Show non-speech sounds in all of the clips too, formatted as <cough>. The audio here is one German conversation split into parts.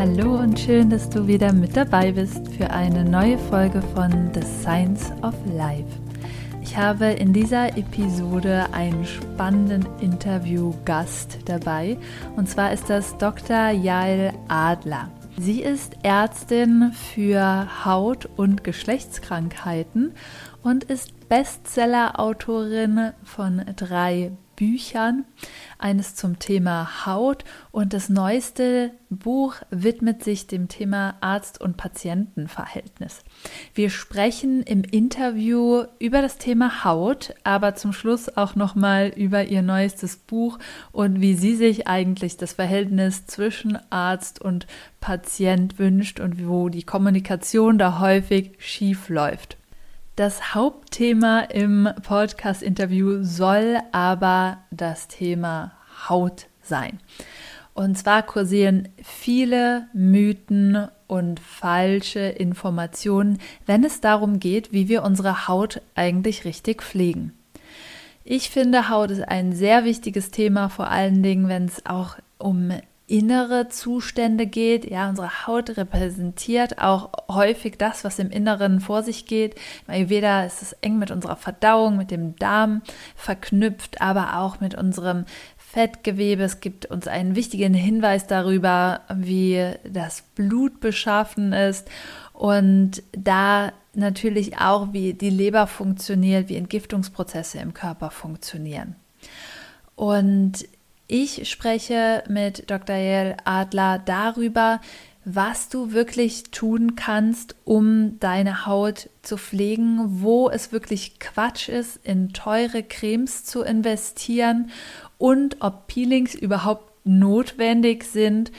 Hallo und schön, dass du wieder mit dabei bist für eine neue Folge von The Science of Life. Ich habe in dieser Episode einen spannenden Interviewgast dabei und zwar ist das Dr. Jael Adler. Sie ist Ärztin für Haut- und Geschlechtskrankheiten und ist Bestseller-Autorin von drei Büchern, eines zum Thema Haut und das neueste Buch widmet sich dem Thema Arzt- und Patientenverhältnis. Wir sprechen im Interview über das Thema Haut, aber zum Schluss auch nochmal über ihr neuestes Buch und wie sie sich eigentlich das Verhältnis zwischen Arzt und Patient wünscht und wo die Kommunikation da häufig schief läuft. Das Hauptthema im Podcast-Interview soll aber das Thema Haut sein. Und zwar kursieren viele Mythen und falsche Informationen, wenn es darum geht, wie wir unsere Haut eigentlich richtig pflegen. Ich finde, Haut ist ein sehr wichtiges Thema, vor allen Dingen, wenn es auch um innere Zustände geht. Ja, unsere Haut repräsentiert auch häufig das, was im Inneren vor sich geht. Im Ayurveda ist es eng mit unserer Verdauung, mit dem Darm verknüpft, aber auch mit unserem Fettgewebe. Es gibt uns einen wichtigen Hinweis darüber, wie das Blut beschaffen ist und da natürlich auch, wie die Leber funktioniert, wie Entgiftungsprozesse im Körper funktionieren. Und ich spreche mit Dr. Yael Adler darüber, was du wirklich tun kannst, um deine Haut zu pflegen, wo es wirklich Quatsch ist, in teure Cremes zu investieren und ob Peelings überhaupt notwendig sind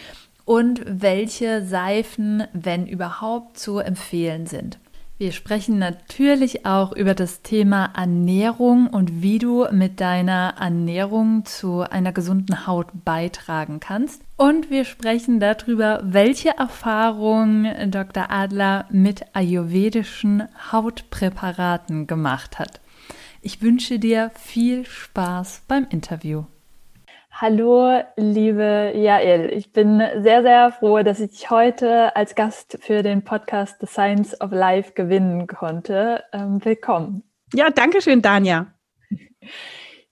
und welche Seifen, wenn überhaupt, zu empfehlen sind. Wir sprechen natürlich auch über das Thema Ernährung und wie du mit deiner Ernährung zu einer gesunden Haut beitragen kannst. Und wir sprechen darüber, welche Erfahrungen Dr. Adler mit ayurvedischen Hautpräparaten gemacht hat. Ich wünsche dir viel Spaß beim Interview. Hallo, liebe Jael. Ich bin sehr, sehr froh, dass ich dich heute als Gast für den Podcast The Science of Life gewinnen konnte. Ähm, willkommen. Ja, danke schön, Danja.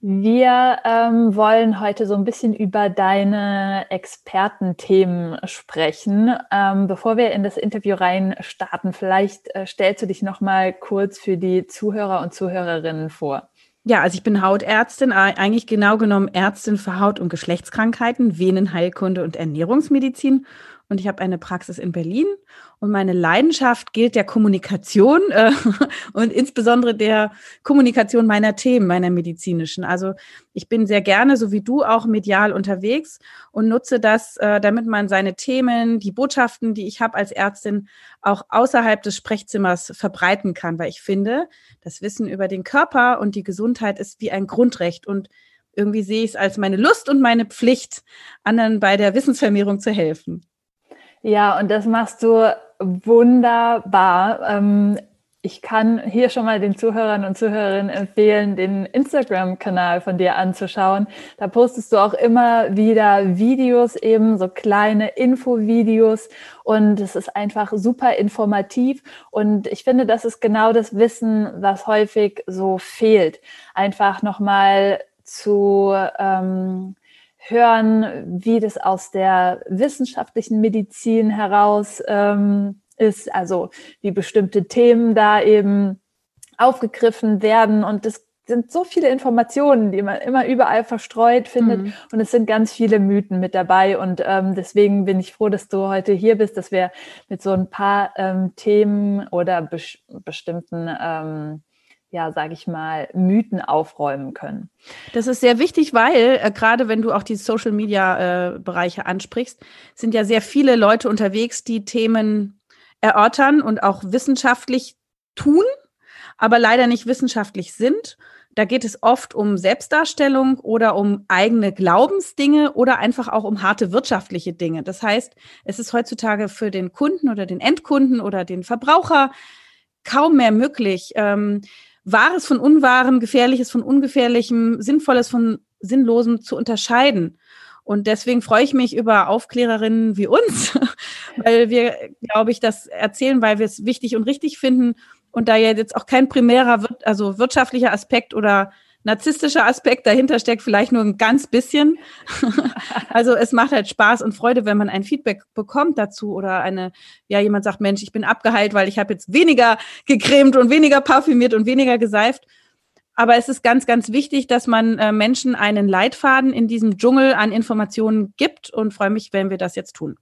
Wir ähm, wollen heute so ein bisschen über deine Expertenthemen sprechen. Ähm, bevor wir in das Interview rein starten, vielleicht äh, stellst du dich noch mal kurz für die Zuhörer und Zuhörerinnen vor. Ja, also ich bin Hautärztin, eigentlich genau genommen Ärztin für Haut- und Geschlechtskrankheiten, Venenheilkunde und Ernährungsmedizin. Und ich habe eine Praxis in Berlin. Und meine Leidenschaft gilt der Kommunikation äh, <laughs> und insbesondere der Kommunikation meiner Themen, meiner medizinischen. Also ich bin sehr gerne, so wie du, auch medial unterwegs und nutze das, äh, damit man seine Themen, die Botschaften, die ich habe als Ärztin, auch außerhalb des Sprechzimmers verbreiten kann, weil ich finde, das Wissen über den Körper und die Gesundheit ist wie ein Grundrecht und irgendwie sehe ich es als meine Lust und meine Pflicht, anderen bei der Wissensvermehrung zu helfen. Ja, und das machst du wunderbar. Ähm, ich kann hier schon mal den Zuhörern und Zuhörerinnen empfehlen, den Instagram-Kanal von dir anzuschauen. Da postest du auch immer wieder Videos, eben so kleine Infovideos und es ist einfach super informativ und ich finde, das ist genau das Wissen, was häufig so fehlt. Einfach nochmal zu ähm, hören, wie das aus der wissenschaftlichen Medizin heraus ähm, ist, also wie bestimmte Themen da eben aufgegriffen werden. Und es sind so viele Informationen, die man immer überall verstreut findet. Mhm. und es sind ganz viele Mythen mit dabei. Und ähm, deswegen bin ich froh, dass du heute hier bist, dass wir mit so ein paar ähm, Themen oder be bestimmten ähm, ja, sage ich mal, Mythen aufräumen können. Das ist sehr wichtig, weil äh, gerade wenn du auch die Social Media äh, ansprichst, sind ja sehr viele Leute unterwegs, die Themen erörtern und auch wissenschaftlich tun. aber leider nicht wissenschaftlich sind. Da geht es oft um Selbstdarstellung oder um eigene Glaubensdinge oder einfach auch um harte wirtschaftliche Dinge. Das heißt, es ist heutzutage für den Kunden oder den Endkunden oder den Verbraucher kaum mehr möglich, ähm, Wahres von Unwahrem, Gefährliches von Ungefährlichem, Sinnvolles von Sinnlosem zu unterscheiden. Und deswegen freue ich mich über Aufklärerinnen wie uns, <laughs> weil wir, glaube ich, das erzählen, weil wir es wichtig und richtig finden. Und da jetzt auch kein primärer, also wirtschaftlicher Aspekt oder narzisstischer Aspekt dahinter steckt, vielleicht nur ein ganz bisschen. <laughs> also es macht halt Spaß und Freude, wenn man ein Feedback bekommt dazu oder eine, ja, jemand sagt, Mensch, ich bin abgeheilt, weil ich habe jetzt weniger gecremt und weniger parfümiert und weniger geseift. Aber es ist ganz, ganz wichtig, dass man äh, Menschen einen Leitfaden in diesem Dschungel an Informationen gibt und freue mich, wenn wir das jetzt tun.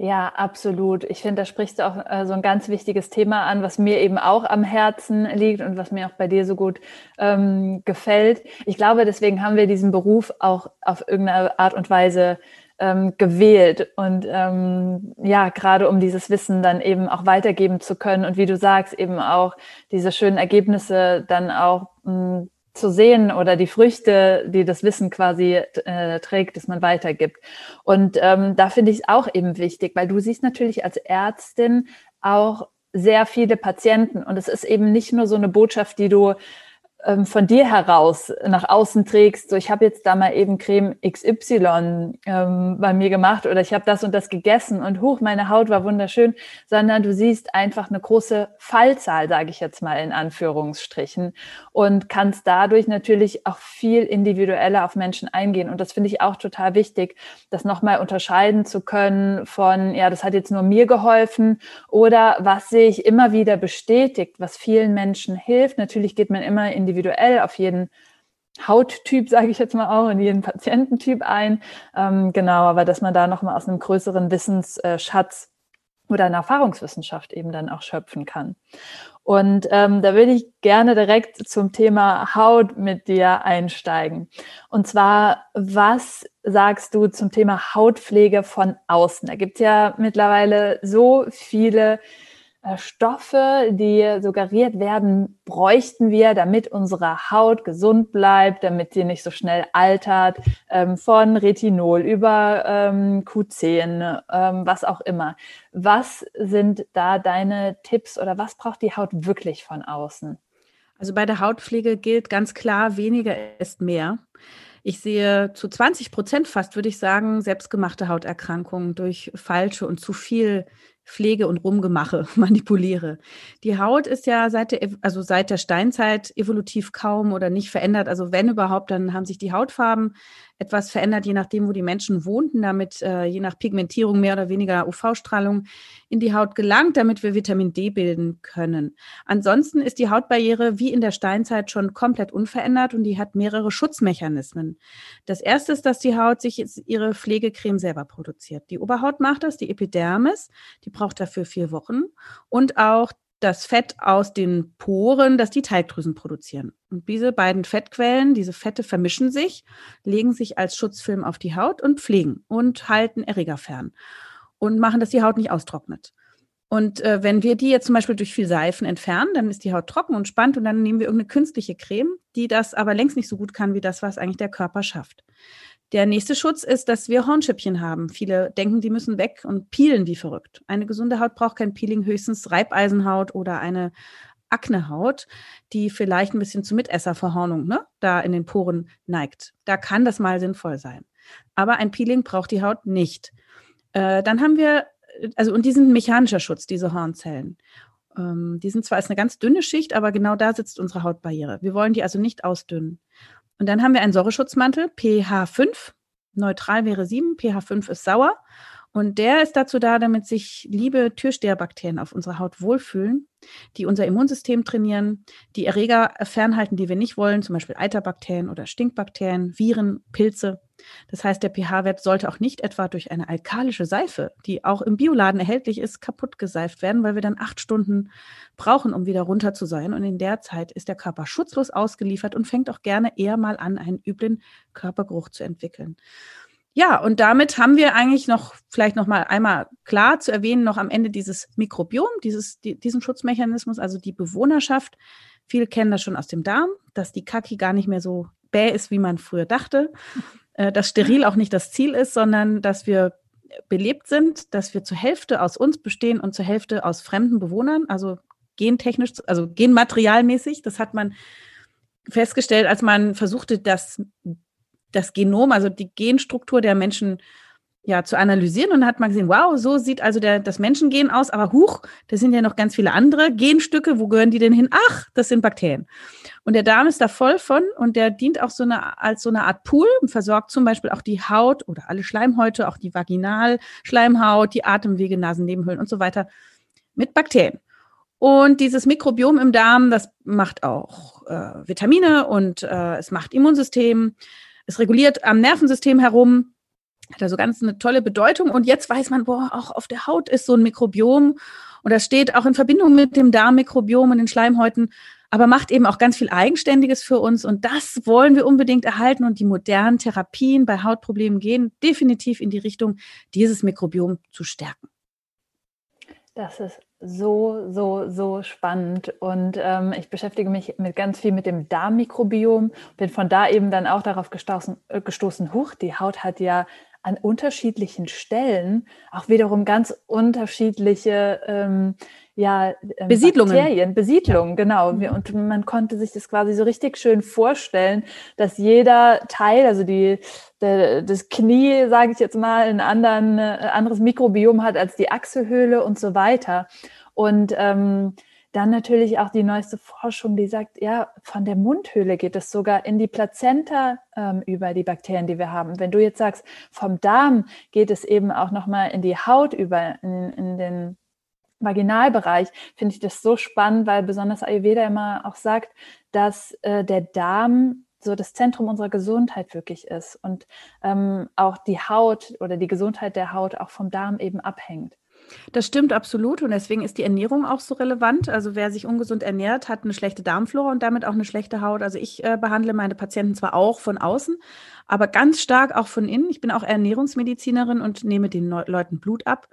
Ja, absolut. Ich finde, da sprichst du auch äh, so ein ganz wichtiges Thema an, was mir eben auch am Herzen liegt und was mir auch bei dir so gut ähm, gefällt. Ich glaube, deswegen haben wir diesen Beruf auch auf irgendeine Art und Weise ähm, gewählt und ähm, ja, gerade um dieses Wissen dann eben auch weitergeben zu können und wie du sagst, eben auch diese schönen Ergebnisse dann auch mh, zu sehen oder die Früchte, die das Wissen quasi äh, trägt, dass man weitergibt. Und ähm, da finde ich es auch eben wichtig, weil du siehst natürlich als Ärztin auch sehr viele Patienten und es ist eben nicht nur so eine Botschaft, die du ähm, von dir heraus nach außen trägst, so ich habe jetzt da mal eben Creme XY ähm, bei mir gemacht oder ich habe das und das gegessen und hoch, meine Haut war wunderschön, sondern du siehst einfach eine große Fallzahl, sage ich jetzt mal in Anführungsstrichen und kannst dadurch natürlich auch viel individueller auf Menschen eingehen und das finde ich auch total wichtig, das nochmal unterscheiden zu können von, ja, das hat jetzt nur mir geholfen oder was sehe ich immer wieder bestätigt, was vielen Menschen hilft. Natürlich geht man immer in individuell auf jeden Hauttyp, <laughs> sage ich jetzt mal auch, in jeden Patiententyp ein. Ähm, genau, aber dass man da nochmal aus einem größeren Wissensschatz oder einer Erfahrungswissenschaft eben dann auch schöpfen kann. Und ähm, da würde ich gerne direkt zum Thema Haut mit dir einsteigen. Und zwar, was sagst du zum Thema Hautpflege von außen? Da gibt es ja mittlerweile so viele Stoffe, die suggeriert werden, bräuchten wir, damit unsere Haut gesund bleibt, damit sie nicht so schnell altert, ähm, von Retinol über ähm, Q10, ähm, was auch immer. Was sind da deine Tipps oder was braucht die Haut wirklich von außen? Also bei der Hautpflege gilt ganz klar, weniger ist mehr. Ich sehe zu 20 Prozent fast, würde ich sagen, selbstgemachte Hauterkrankungen durch falsche und zu viel pflege und Rumgemache, <laughs> manipuliere. Die Haut ist ja seit der, also seit der Steinzeit evolutiv kaum oder nicht verändert. Also wenn überhaupt, dann haben sich die Hautfarben etwas verändert, je nachdem, wo die Menschen wohnten, damit äh, je nach Pigmentierung mehr oder weniger UV-Strahlung in die Haut gelangt, damit wir Vitamin D bilden können. Ansonsten ist die Hautbarriere wie in der Steinzeit schon komplett unverändert und die hat mehrere Schutzmechanismen. Das erste ist, dass die Haut sich ihre Pflegecreme selber produziert. Die Oberhaut macht das, die Epidermis, die braucht dafür vier Wochen und auch das Fett aus den Poren, das die Teigdrüsen produzieren. Und diese beiden Fettquellen, diese Fette vermischen sich, legen sich als Schutzfilm auf die Haut und pflegen und halten Erreger fern und machen, dass die Haut nicht austrocknet. Und äh, wenn wir die jetzt zum Beispiel durch viel Seifen entfernen, dann ist die Haut trocken und spannt und dann nehmen wir irgendeine künstliche Creme, die das aber längst nicht so gut kann wie das, was eigentlich der Körper schafft. Der nächste Schutz ist, dass wir Hornschüppchen haben. Viele denken, die müssen weg und peelen wie verrückt. Eine gesunde Haut braucht kein Peeling, höchstens Reibeisenhaut oder eine Aknehaut, die vielleicht ein bisschen zu Mitesserverhornung ne, da in den Poren neigt. Da kann das mal sinnvoll sein. Aber ein Peeling braucht die Haut nicht. Äh, dann haben wir, also und die sind mechanischer Schutz, diese Hornzellen. Ähm, die sind zwar als eine ganz dünne Schicht, aber genau da sitzt unsere Hautbarriere. Wir wollen die also nicht ausdünnen. Und dann haben wir einen Säureschutzmantel, pH 5. Neutral wäre 7, pH 5 ist sauer. Und der ist dazu da, damit sich liebe Türsteherbakterien auf unserer Haut wohlfühlen, die unser Immunsystem trainieren, die Erreger fernhalten, die wir nicht wollen, zum Beispiel Eiterbakterien oder Stinkbakterien, Viren, Pilze. Das heißt, der pH-Wert sollte auch nicht etwa durch eine alkalische Seife, die auch im Bioladen erhältlich ist, kaputt geseift werden, weil wir dann acht Stunden brauchen, um wieder runter zu sein. Und in der Zeit ist der Körper schutzlos ausgeliefert und fängt auch gerne eher mal an, einen üblen Körpergeruch zu entwickeln. Ja, und damit haben wir eigentlich noch vielleicht noch mal einmal klar zu erwähnen noch am Ende dieses Mikrobiom, dieses die, diesen Schutzmechanismus, also die Bewohnerschaft Viele kennen das schon aus dem Darm, dass die Kaki gar nicht mehr so bäh ist, wie man früher dachte. Äh, dass steril auch nicht das Ziel ist, sondern dass wir belebt sind, dass wir zur Hälfte aus uns bestehen und zur Hälfte aus fremden Bewohnern, also gentechnisch, also genmaterialmäßig. Das hat man festgestellt, als man versuchte, das, das Genom, also die Genstruktur der Menschen ja, zu analysieren und hat man gesehen, wow, so sieht also der, das Menschengen aus, aber huch, da sind ja noch ganz viele andere Genstücke, wo gehören die denn hin? Ach, das sind Bakterien. Und der Darm ist da voll von und der dient auch so eine, als so eine Art Pool und versorgt zum Beispiel auch die Haut oder alle Schleimhäute, auch die Vaginalschleimhaut, die Atemwege, Nasennebenhöhlen und so weiter mit Bakterien. Und dieses Mikrobiom im Darm, das macht auch äh, Vitamine und äh, es macht Immunsystem, es reguliert am Nervensystem herum hat also ganz eine tolle Bedeutung. Und jetzt weiß man, boah, auch auf der Haut ist so ein Mikrobiom. Und das steht auch in Verbindung mit dem Darmmikrobiom und den Schleimhäuten, aber macht eben auch ganz viel Eigenständiges für uns. Und das wollen wir unbedingt erhalten. Und die modernen Therapien bei Hautproblemen gehen definitiv in die Richtung, dieses Mikrobiom zu stärken. Das ist so, so, so spannend. Und ähm, ich beschäftige mich mit ganz viel mit dem Darmmikrobiom, bin von da eben dann auch darauf gestoßen, äh, gestoßen, huch, die Haut hat ja an unterschiedlichen Stellen auch wiederum ganz unterschiedliche ähm, ja, ähm, Besiedlungen. Bakterien, Besiedlungen, ja. genau. Mhm. Und man konnte sich das quasi so richtig schön vorstellen, dass jeder Teil, also die, der, das Knie, sage ich jetzt mal, ein anderen, äh, anderes Mikrobiom hat als die Achselhöhle und so weiter. Und ähm, dann natürlich auch die neueste Forschung, die sagt, ja, von der Mundhöhle geht es sogar in die Plazenta ähm, über die Bakterien, die wir haben. Wenn du jetzt sagst, vom Darm geht es eben auch nochmal in die Haut über, in, in den Vaginalbereich, finde ich das so spannend, weil besonders Ayurveda immer auch sagt, dass äh, der Darm so das Zentrum unserer Gesundheit wirklich ist und ähm, auch die Haut oder die Gesundheit der Haut auch vom Darm eben abhängt. Das stimmt absolut und deswegen ist die Ernährung auch so relevant. Also wer sich ungesund ernährt, hat eine schlechte Darmflora und damit auch eine schlechte Haut. Also ich äh, behandle meine Patienten zwar auch von außen, aber ganz stark auch von innen. Ich bin auch Ernährungsmedizinerin und nehme den Le Leuten Blut ab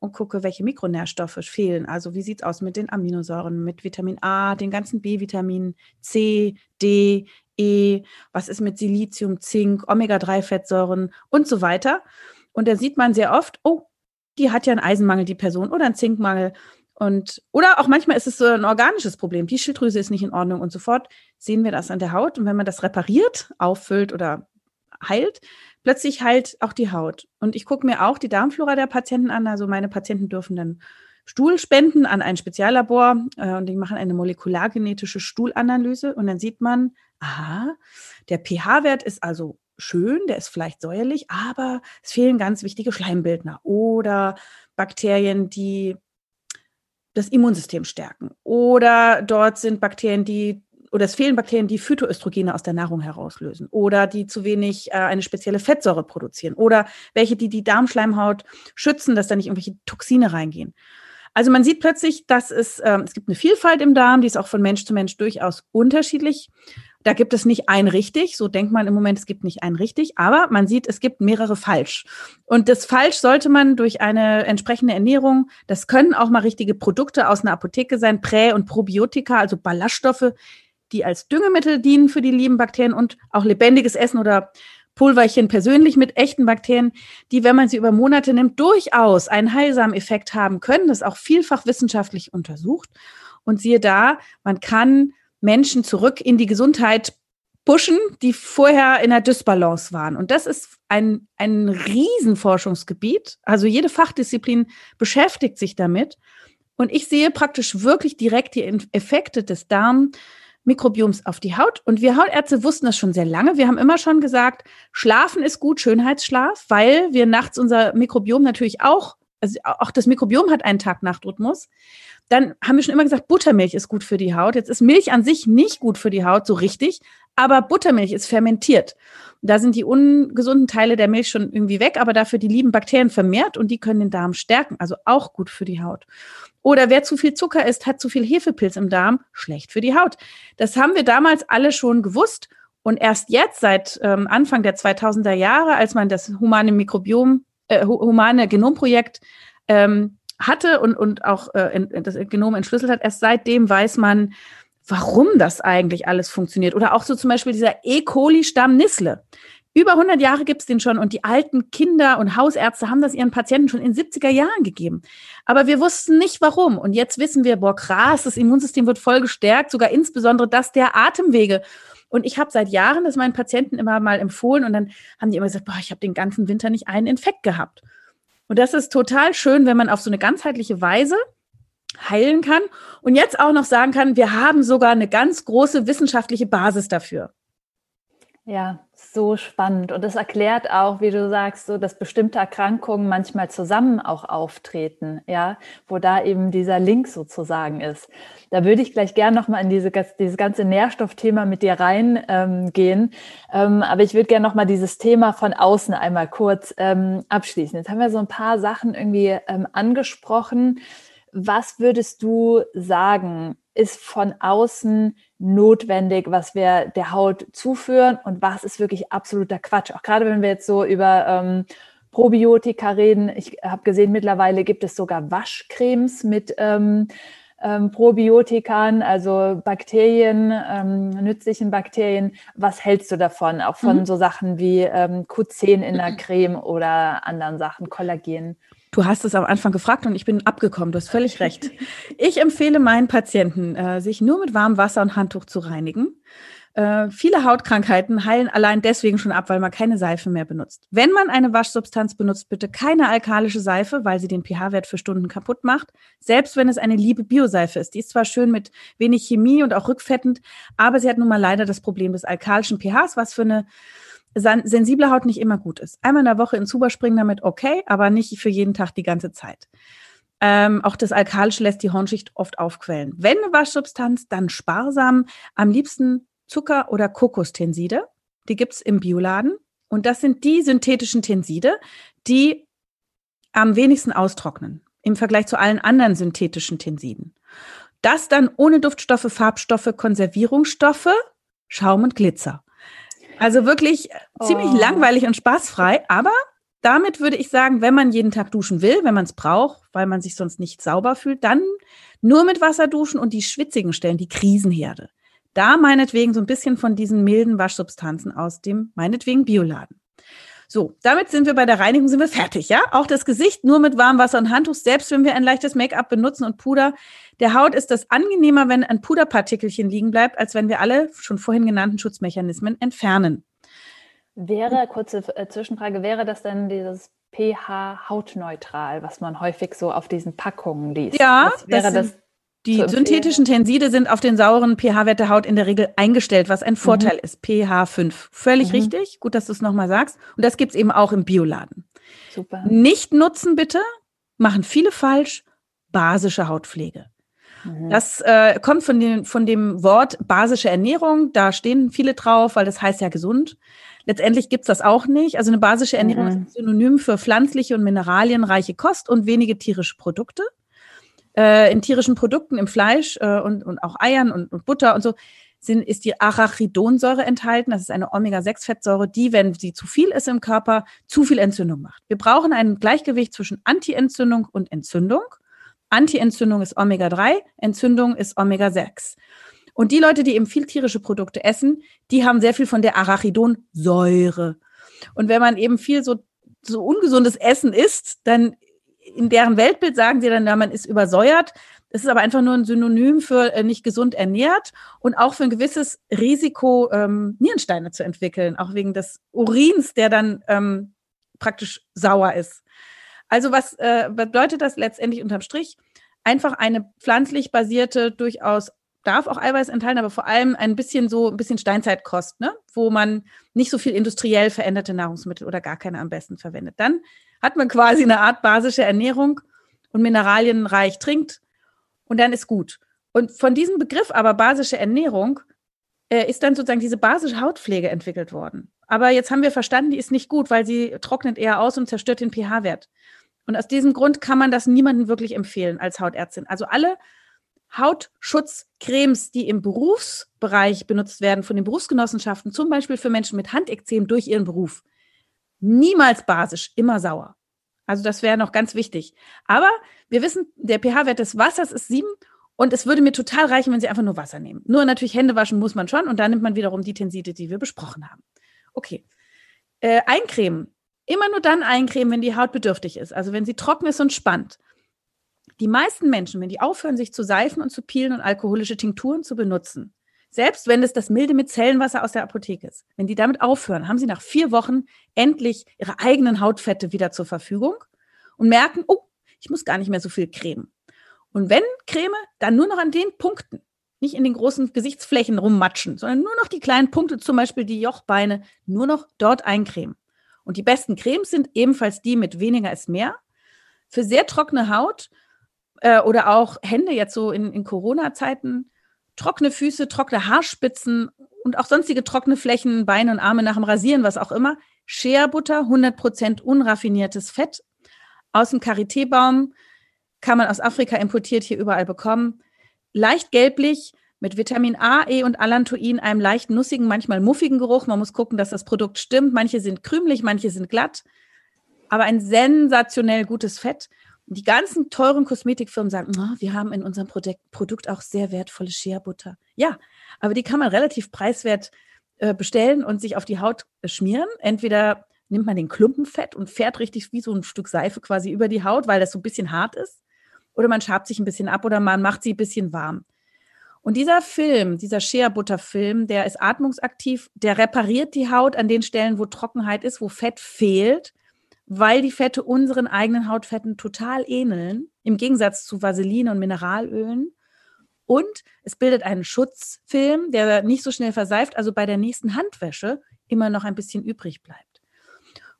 und gucke, welche Mikronährstoffe fehlen. Also wie sieht es aus mit den Aminosäuren, mit Vitamin A, den ganzen B-Vitaminen, C, D, E, was ist mit Silizium, Zink, Omega-3-Fettsäuren und so weiter. Und da sieht man sehr oft, oh, die hat ja einen Eisenmangel, die Person, oder einen Zinkmangel. Und, oder auch manchmal ist es so ein organisches Problem. Die Schilddrüse ist nicht in Ordnung und sofort sehen wir das an der Haut. Und wenn man das repariert, auffüllt oder heilt, plötzlich heilt auch die Haut. Und ich gucke mir auch die Darmflora der Patienten an. Also meine Patienten dürfen dann Stuhl spenden an ein Speziallabor äh, und die machen eine molekulargenetische Stuhlanalyse und dann sieht man, aha, der pH-Wert ist also schön, der ist vielleicht säuerlich, aber es fehlen ganz wichtige Schleimbildner oder Bakterien, die das Immunsystem stärken. Oder dort sind Bakterien, die oder es fehlen Bakterien, die Phytoöstrogene aus der Nahrung herauslösen oder die zu wenig äh, eine spezielle Fettsäure produzieren oder welche, die die Darmschleimhaut schützen, dass da nicht irgendwelche Toxine reingehen. Also man sieht plötzlich, dass es, äh, es gibt eine Vielfalt im Darm, die ist auch von Mensch zu Mensch durchaus unterschiedlich. Da gibt es nicht ein richtig, so denkt man im Moment, es gibt nicht ein richtig, aber man sieht, es gibt mehrere falsch. Und das falsch sollte man durch eine entsprechende Ernährung, das können auch mal richtige Produkte aus einer Apotheke sein, Prä- und Probiotika, also Ballaststoffe, die als Düngemittel dienen für die lieben Bakterien und auch lebendiges Essen oder Pulverchen persönlich mit echten Bakterien, die, wenn man sie über Monate nimmt, durchaus einen heilsamen Effekt haben können. Das ist auch vielfach wissenschaftlich untersucht. Und siehe da, man kann Menschen zurück in die Gesundheit pushen, die vorher in der Dysbalance waren. Und das ist ein, ein Riesenforschungsgebiet. Also jede Fachdisziplin beschäftigt sich damit. Und ich sehe praktisch wirklich direkt die Effekte des Darmmikrobioms auf die Haut. Und wir Hautärzte wussten das schon sehr lange. Wir haben immer schon gesagt, Schlafen ist gut, Schönheitsschlaf, weil wir nachts unser Mikrobiom natürlich auch, also auch das Mikrobiom hat einen Tag-Nacht-Rhythmus dann haben wir schon immer gesagt, Buttermilch ist gut für die Haut. Jetzt ist Milch an sich nicht gut für die Haut, so richtig, aber Buttermilch ist fermentiert. Da sind die ungesunden Teile der Milch schon irgendwie weg, aber dafür die lieben Bakterien vermehrt und die können den Darm stärken, also auch gut für die Haut. Oder wer zu viel Zucker isst, hat zu viel Hefepilz im Darm, schlecht für die Haut. Das haben wir damals alle schon gewusst und erst jetzt, seit ähm, Anfang der 2000er Jahre, als man das humane Mikrobiom, äh, humane Genomprojekt ähm, hatte und, und auch äh, das Genom entschlüsselt hat, erst seitdem weiß man, warum das eigentlich alles funktioniert. Oder auch so zum Beispiel dieser E. coli-Stamm Nissle. Über 100 Jahre gibt es den schon und die alten Kinder und Hausärzte haben das ihren Patienten schon in 70er Jahren gegeben. Aber wir wussten nicht warum. Und jetzt wissen wir, boah, krass, das Immunsystem wird voll gestärkt, sogar insbesondere das der Atemwege. Und ich habe seit Jahren das meinen Patienten immer mal empfohlen und dann haben die immer gesagt, boah, ich habe den ganzen Winter nicht einen Infekt gehabt. Und das ist total schön, wenn man auf so eine ganzheitliche Weise heilen kann und jetzt auch noch sagen kann, wir haben sogar eine ganz große wissenschaftliche Basis dafür. Ja, so spannend. Und das erklärt auch, wie du sagst, so, dass bestimmte Erkrankungen manchmal zusammen auch auftreten, ja, wo da eben dieser Link sozusagen ist. Da würde ich gleich gerne nochmal in diese, dieses ganze Nährstoffthema mit dir reingehen. Ähm, ähm, aber ich würde gerne nochmal dieses Thema von außen einmal kurz ähm, abschließen. Jetzt haben wir so ein paar Sachen irgendwie ähm, angesprochen. Was würdest du sagen, ist von außen notwendig, was wir der Haut zuführen und was ist wirklich absoluter Quatsch. Auch gerade wenn wir jetzt so über ähm, Probiotika reden. Ich habe gesehen, mittlerweile gibt es sogar Waschcremes mit ähm, ähm, Probiotikern, also Bakterien, ähm, nützlichen Bakterien. Was hältst du davon? Auch von mhm. so Sachen wie ähm, Q10 in der <clears throat> Creme oder anderen Sachen, Kollagen? Du hast es am Anfang gefragt und ich bin abgekommen. Du hast völlig recht. Ich empfehle meinen Patienten, äh, sich nur mit warmem Wasser und Handtuch zu reinigen. Äh, viele Hautkrankheiten heilen allein deswegen schon ab, weil man keine Seife mehr benutzt. Wenn man eine Waschsubstanz benutzt, bitte keine alkalische Seife, weil sie den pH-Wert für Stunden kaputt macht. Selbst wenn es eine liebe Bioseife ist. Die ist zwar schön mit wenig Chemie und auch rückfettend, aber sie hat nun mal leider das Problem des alkalischen pHs, was für eine sensible Haut nicht immer gut ist. Einmal in der Woche ins Huber springen damit okay, aber nicht für jeden Tag die ganze Zeit. Ähm, auch das Alkalische lässt die Hornschicht oft aufquellen. Wenn eine Waschsubstanz, dann sparsam, am liebsten Zucker- oder Kokostenside. Die gibt's im Bioladen. Und das sind die synthetischen Tenside, die am wenigsten austrocknen im Vergleich zu allen anderen synthetischen Tensiden. Das dann ohne Duftstoffe, Farbstoffe, Konservierungsstoffe, Schaum und Glitzer. Also wirklich oh. ziemlich langweilig und spaßfrei, aber damit würde ich sagen, wenn man jeden Tag duschen will, wenn man es braucht, weil man sich sonst nicht sauber fühlt, dann nur mit Wasser duschen und die schwitzigen Stellen, die Krisenherde. Da meinetwegen so ein bisschen von diesen milden Waschsubstanzen aus dem meinetwegen Bioladen. So, damit sind wir bei der Reinigung, sind wir fertig, ja? Auch das Gesicht nur mit warmem Wasser und Handtuch, selbst wenn wir ein leichtes Make-up benutzen und Puder. Der Haut ist das angenehmer, wenn ein Puderpartikelchen liegen bleibt, als wenn wir alle schon vorhin genannten Schutzmechanismen entfernen. Wäre, kurze äh, Zwischenfrage, wäre das denn dieses pH hautneutral, was man häufig so auf diesen Packungen liest? Ja, was wäre das, das die synthetischen Tenside sind auf den sauren pH-Wert der Haut in der Regel eingestellt, was ein Vorteil mhm. ist. pH 5. Völlig mhm. richtig. Gut, dass du es nochmal sagst. Und das gibt's eben auch im Bioladen. Super. Nicht nutzen bitte, machen viele falsch, basische Hautpflege. Mhm. Das äh, kommt von dem, von dem Wort basische Ernährung. Da stehen viele drauf, weil das heißt ja gesund. Letztendlich gibt's das auch nicht. Also eine basische Ernährung ist ein Synonym für pflanzliche und mineralienreiche Kost und wenige tierische Produkte äh, in tierischen Produkten, im Fleisch äh, und, und auch Eiern und, und Butter und so, sind, ist die Arachidonsäure enthalten. Das ist eine Omega-6-Fettsäure, die, wenn sie zu viel ist im Körper, zu viel Entzündung macht. Wir brauchen ein Gleichgewicht zwischen Anti-Entzündung und Entzündung. Anti-Entzündung ist Omega-3, Entzündung ist Omega-6. Und die Leute, die eben viel tierische Produkte essen, die haben sehr viel von der Arachidonsäure. Und wenn man eben viel so, so ungesundes Essen isst, dann in deren Weltbild sagen sie dann, ja, man ist übersäuert. Das ist aber einfach nur ein Synonym für äh, nicht gesund ernährt und auch für ein gewisses Risiko, ähm, Nierensteine zu entwickeln, auch wegen des Urins, der dann ähm, praktisch sauer ist. Also was äh, bedeutet das letztendlich unterm Strich? Einfach eine pflanzlich basierte, durchaus darf auch Eiweiß enthalten, aber vor allem ein bisschen so ein bisschen Steinzeitkost, ne? wo man nicht so viel industriell veränderte Nahrungsmittel oder gar keine am besten verwendet. Dann hat man quasi eine Art basische Ernährung und mineralienreich trinkt und dann ist gut. Und von diesem Begriff aber basische Ernährung äh, ist dann sozusagen diese basische Hautpflege entwickelt worden. Aber jetzt haben wir verstanden, die ist nicht gut, weil sie trocknet eher aus und zerstört den pH-Wert. Und aus diesem Grund kann man das niemandem wirklich empfehlen als Hautärztin. Also alle Hautschutzcremes, die im Berufsbereich benutzt werden von den Berufsgenossenschaften, zum Beispiel für Menschen mit Handekzem durch ihren Beruf, niemals basisch, immer sauer. Also das wäre noch ganz wichtig. Aber wir wissen, der pH-Wert des Wassers ist sieben Und es würde mir total reichen, wenn Sie einfach nur Wasser nehmen. Nur natürlich Hände waschen muss man schon und dann nimmt man wiederum die Tenside, die wir besprochen haben. Okay. Äh, eincremen. Immer nur dann eincremen, wenn die Haut bedürftig ist. Also wenn sie trocken ist und spannt. Die meisten Menschen, wenn die aufhören, sich zu seifen und zu peelen und alkoholische Tinkturen zu benutzen, selbst wenn es das milde Micellenwasser aus der Apotheke ist, wenn die damit aufhören, haben sie nach vier Wochen endlich ihre eigenen Hautfette wieder zur Verfügung und merken, oh, ich muss gar nicht mehr so viel cremen. Und wenn Creme, dann nur noch an den Punkten, nicht in den großen Gesichtsflächen rummatschen, sondern nur noch die kleinen Punkte, zum Beispiel die Jochbeine, nur noch dort eincremen. Und die besten Cremes sind ebenfalls die mit weniger ist mehr. Für sehr trockene Haut äh, oder auch Hände jetzt so in, in Corona-Zeiten, trockene Füße, trockene Haarspitzen und auch sonstige trockene Flächen, Beine und Arme nach dem Rasieren, was auch immer. Shea-Butter, 100% unraffiniertes Fett aus dem Karité-Baum, kann man aus Afrika importiert hier überall bekommen. Leicht gelblich, mit Vitamin A, E und Allantoin, einem leicht nussigen, manchmal muffigen Geruch. Man muss gucken, dass das Produkt stimmt. Manche sind krümelig, manche sind glatt, aber ein sensationell gutes Fett. Die ganzen teuren Kosmetikfirmen sagen, oh, wir haben in unserem Produkt, auch sehr wertvolle Shea-Butter. Ja, aber die kann man relativ preiswert äh, bestellen und sich auf die Haut äh, schmieren. Entweder nimmt man den Klumpenfett und fährt richtig wie so ein Stück Seife quasi über die Haut, weil das so ein bisschen hart ist. Oder man schabt sich ein bisschen ab oder man macht sie ein bisschen warm. Und dieser Film, dieser Shea-Butter-Film, der ist atmungsaktiv, der repariert die Haut an den Stellen, wo Trockenheit ist, wo Fett fehlt weil die Fette unseren eigenen Hautfetten total ähneln, im Gegensatz zu Vaseline und Mineralölen. Und es bildet einen Schutzfilm, der nicht so schnell verseift, also bei der nächsten Handwäsche immer noch ein bisschen übrig bleibt.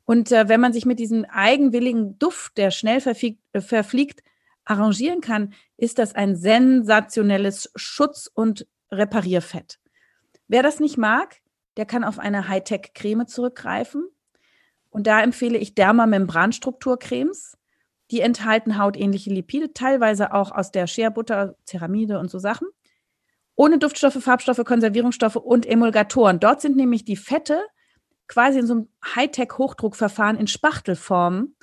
Und äh, wenn man sich mit diesem eigenwilligen Duft, der schnell verfliegt, äh, verfliegt, arrangieren kann, ist das ein sensationelles Schutz- und Reparierfett. Wer das nicht mag, der kann auf eine Hightech-Creme zurückgreifen. Und da empfehle ich Dermamembranstrukturcremes. Die enthalten hautähnliche Lipide, teilweise auch aus der Scherbutter, Ceramide und so Sachen. Ohne Duftstoffe, Farbstoffe, Konservierungsstoffe und Emulgatoren. Dort sind nämlich die Fette quasi in so einem Hightech-Hochdruckverfahren in Spachtelform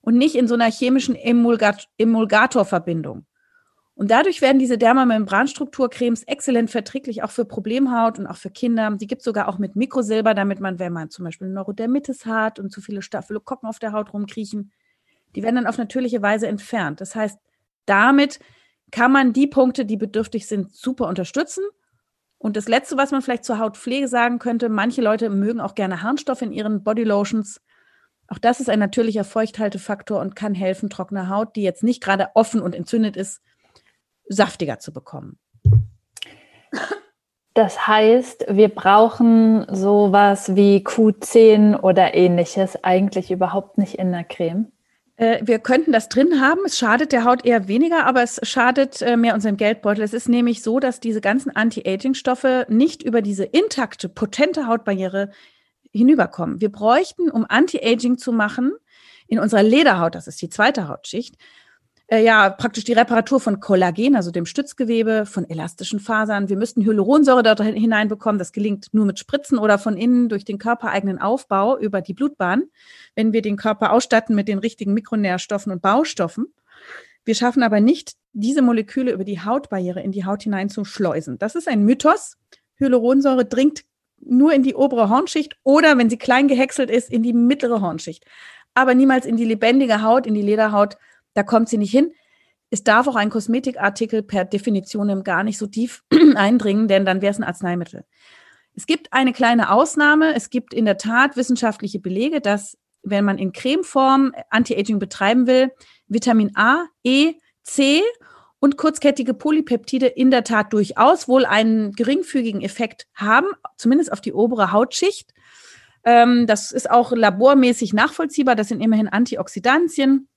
und nicht in so einer chemischen Emulgat Emulgatorverbindung. Und dadurch werden diese Dermamembranstrukturcremes exzellent verträglich, auch für Problemhaut und auch für Kinder. Die gibt es sogar auch mit Mikrosilber, damit man, wenn man zum Beispiel Neurodermitis hat und zu viele Staphylokokken auf der Haut rumkriechen, die werden dann auf natürliche Weise entfernt. Das heißt, damit kann man die Punkte, die bedürftig sind, super unterstützen. Und das Letzte, was man vielleicht zur Hautpflege sagen könnte, manche Leute mögen auch gerne Harnstoff in ihren Bodylotions. Auch das ist ein natürlicher Feuchthaltefaktor und kann helfen, trockene Haut, die jetzt nicht gerade offen und entzündet ist, saftiger zu bekommen. Das heißt, wir brauchen sowas wie Q10 oder ähnliches eigentlich überhaupt nicht in der Creme. Äh, wir könnten das drin haben. Es schadet der Haut eher weniger, aber es schadet äh, mehr unserem Geldbeutel. Es ist nämlich so, dass diese ganzen Anti-Aging-Stoffe nicht über diese intakte, potente Hautbarriere hinüberkommen. Wir bräuchten, um Anti-Aging zu machen, in unserer Lederhaut, das ist die zweite Hautschicht, äh, ja praktisch die Reparatur von Kollagen, also dem Stützgewebe, von elastischen Fasern. Wir müssten Hyaluronsäure dort hineinbekommen. Das gelingt nur mit Spritzen oder von innen durch den körpereigenen Aufbau über die Blutbahn, wenn wir den Körper ausstatten mit den richtigen Mikronährstoffen und Baustoffen. Wir schaffen aber nicht, diese Moleküle über die Hautbarriere in die Haut hinein zu schleusen. Das ist ein Mythos. Hyaluronsäure dringt nur in die obere Hornschicht oder, wenn sie klein gehäckselt ist, in die mittlere Hornschicht. Aber niemals in die lebendige Haut, in die Lederhaut, da kommt sie nicht hin. Es darf auch ein Kosmetikartikel per Definition gar nicht so tief <clears throat> eindringen, denn dann wäre es ein Arzneimittel. Es gibt eine kleine Ausnahme. Es gibt in der Tat wissenschaftliche Belege, dass wenn man in Cremeform Anti-Aging betreiben will, Vitamin A, E, C und kurzkettige Polypeptide in der Tat durchaus wohl einen geringfügigen Effekt haben, zumindest auf die obere Hautschicht. Ähm, das ist auch labormäßig nachvollziehbar. Das sind immerhin Antioxidantien.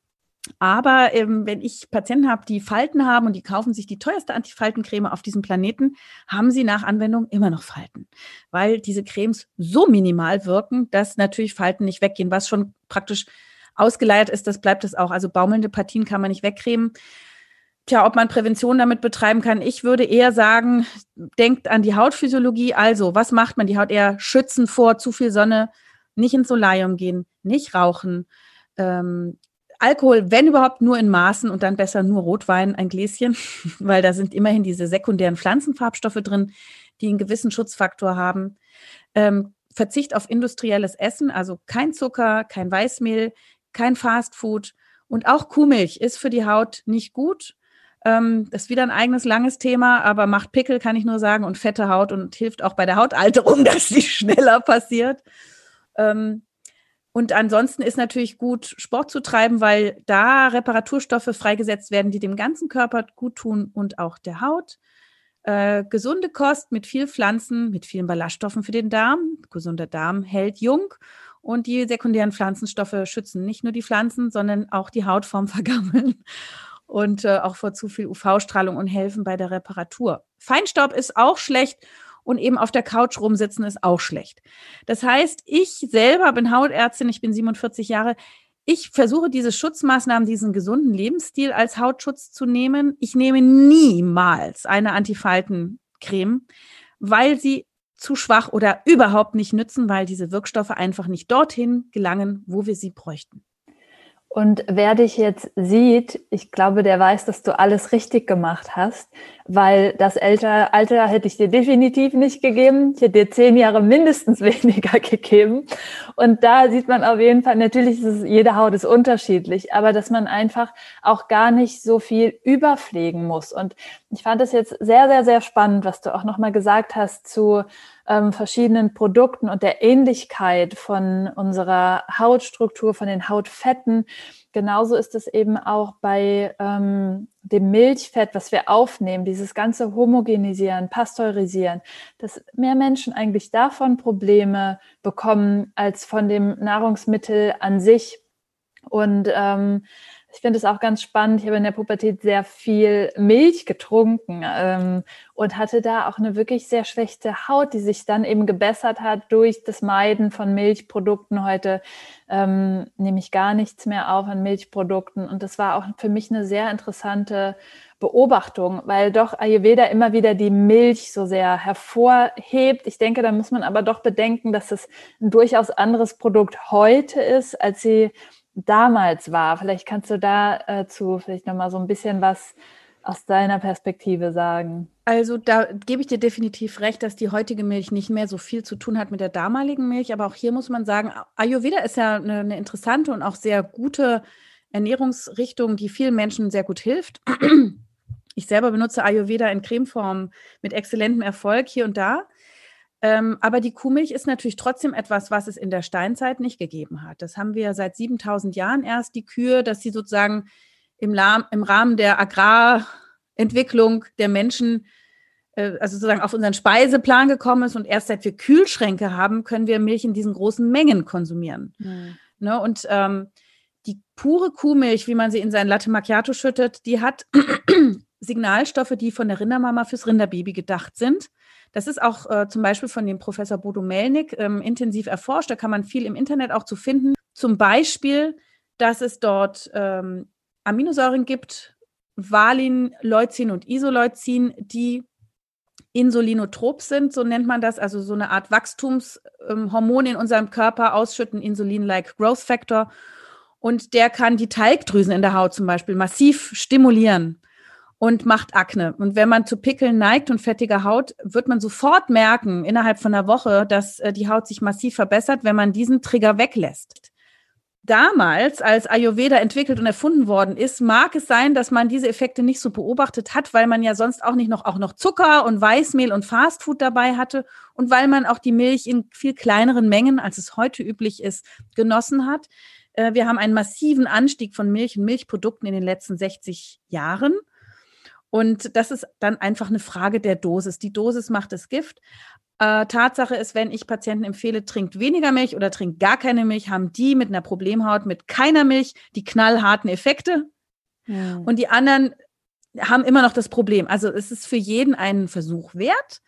Aber ähm, wenn ich Patienten habe, die Falten haben und die kaufen sich die teuerste Antifaltencreme auf diesem Planeten, haben sie nach Anwendung immer noch Falten, weil diese Cremes so minimal wirken, dass natürlich Falten nicht weggehen. Was schon praktisch ausgeleiert ist, das bleibt es auch. Also baumelnde Partien kann man nicht wegcremen. Tja, ob man Prävention damit betreiben kann, ich würde eher sagen, denkt an die Hautphysiologie. Also, was macht man? Die Haut eher schützen vor zu viel Sonne, nicht ins Solarium gehen, nicht rauchen, ähm, Alkohol, wenn überhaupt, nur in Maßen und dann besser nur Rotwein, ein Gläschen, <laughs> weil da sind immerhin diese sekundären Pflanzenfarbstoffe drin, die einen gewissen Schutzfaktor haben. Ähm, Verzicht auf industrielles Essen, also kein Zucker, kein Weißmehl, kein Fastfood und auch Kuhmilch ist für die Haut nicht gut. Ähm, das ist wieder ein eigenes langes Thema, aber macht Pickel, kann ich nur sagen, und fette Haut und hilft auch bei der Hautalterung, <laughs> dass die schneller passiert. Ähm, und ansonsten ist natürlich gut, Sport zu treiben, weil da Reparaturstoffe freigesetzt werden, die dem ganzen Körper gut tun und auch der Haut. Äh, gesunde Kost mit viel Pflanzen, mit vielen Ballaststoffen für den Darm. Gesunder Darm hält jung und die sekundären Pflanzenstoffe schützen nicht nur die Pflanzen, sondern auch die Haut vorm <laughs> Vergammeln und äh, auch vor zu viel UV-Strahlung und helfen bei der Reparatur. Feinstaub ist auch schlecht und eben auf der Couch rumsitzen ist auch schlecht. Das heißt, ich selber bin Hautärztin, ich bin 47 Jahre. Ich versuche diese Schutzmaßnahmen, diesen gesunden Lebensstil als Hautschutz zu nehmen. Ich nehme niemals eine Antifaltencreme, weil sie zu schwach oder überhaupt nicht nützen, weil diese Wirkstoffe einfach nicht dorthin gelangen, wo wir sie bräuchten. Und wer dich jetzt sieht, ich glaube, der weiß, dass du alles richtig gemacht hast, weil das Alter, Alter hätte ich dir definitiv nicht gegeben. Ich hätte dir zehn Jahre mindestens <laughs> weniger gegeben. Und da sieht man auf jeden Fall, natürlich ist es, jede Haut ist unterschiedlich, aber dass man einfach auch gar nicht so viel überpflegen muss. Und ich fand es jetzt sehr, sehr, sehr spannend, was du auch nochmal gesagt hast zu ähm, verschiedenen Produkten und der Ähnlichkeit von unserer Hautstruktur, von den Hautfetten. Genauso ist es eben auch bei ähm, dem Milchfett, was wir aufnehmen, dieses ganze Homogenisieren, Pasteurisieren, dass mehr Menschen eigentlich davon Probleme bekommen als von dem Nahrungsmittel an sich. Und ähm, ich finde es auch ganz spannend. Ich habe in der Pubertät sehr viel Milch getrunken ähm, und hatte da auch eine wirklich sehr schlechte Haut, die sich dann eben gebessert hat durch das Meiden von Milchprodukten. Heute ähm, nehme ich gar nichts mehr auf an Milchprodukten. Und das war auch für mich eine sehr interessante Beobachtung, weil doch Ayurveda immer wieder die Milch so sehr hervorhebt. Ich denke, da muss man aber doch bedenken, dass es ein durchaus anderes Produkt heute ist, als sie damals war. Vielleicht kannst du dazu äh, vielleicht nochmal so ein bisschen was aus deiner Perspektive sagen? Also da gebe ich dir definitiv recht, dass die heutige Milch nicht mehr so viel zu tun hat mit der damaligen Milch. Aber auch hier muss man sagen, Ayurveda ist ja eine, eine interessante und auch sehr gute Ernährungsrichtung, die vielen Menschen sehr gut hilft. Ich selber benutze Ayurveda in Cremeform mit exzellentem Erfolg hier und da. Ähm, aber die Kuhmilch ist natürlich trotzdem etwas, was es in der Steinzeit nicht gegeben hat. Das haben wir seit 7000 Jahren erst, die Kühe, dass sie sozusagen im, im Rahmen der Agrarentwicklung der Menschen, äh, also sozusagen auf unseren Speiseplan gekommen ist und erst seit wir Kühlschränke haben, können wir Milch in diesen großen Mengen konsumieren. Mhm. Ne? Und ähm, die pure Kuhmilch, wie man sie in sein Latte Macchiato schüttet, die hat <clears throat> Signalstoffe, die von der Rindermama fürs Rinderbaby gedacht sind. Das ist auch äh, zum Beispiel von dem Professor Bodo Melnik ähm, intensiv erforscht. Da kann man viel im Internet auch zu finden. Zum Beispiel, dass es dort ähm, Aminosäuren gibt, Valin, Leucin und Isoleucin, die insulinotrop sind, so nennt man das, also so eine Art Wachstumshormon in unserem Körper ausschütten, Insulin-like Growth Factor. Und der kann die Talgdrüsen in der Haut zum Beispiel massiv stimulieren und macht Akne. Und wenn man zu Pickeln neigt und fettiger Haut, wird man sofort merken, innerhalb von einer Woche, dass äh, die Haut sich massiv verbessert, wenn man diesen Trigger weglässt damals, als Ayurveda entwickelt und erfunden worden ist, mag es sein, dass man diese Effekte nicht so beobachtet hat, weil man ja sonst auch nicht noch, auch noch Zucker und Weißmehl und Fastfood dabei hatte und weil man auch die Milch in viel kleineren Mengen, als es heute üblich ist, genossen hat. Äh, wir haben einen massiven Anstieg von Milch und Milchprodukten in den letzten 60 Jahren. Und das ist dann einfach eine Frage der Dosis. Die Dosis macht das Gift. Äh, Tatsache ist, wenn ich Patienten empfehle, trinkt weniger Milch oder trinkt gar keine Milch, haben die mit einer Problemhaut mit keiner Milch die knallharten Effekte. Ja. Und die anderen haben immer noch das Problem. Also es ist für jeden einen Versuch wert.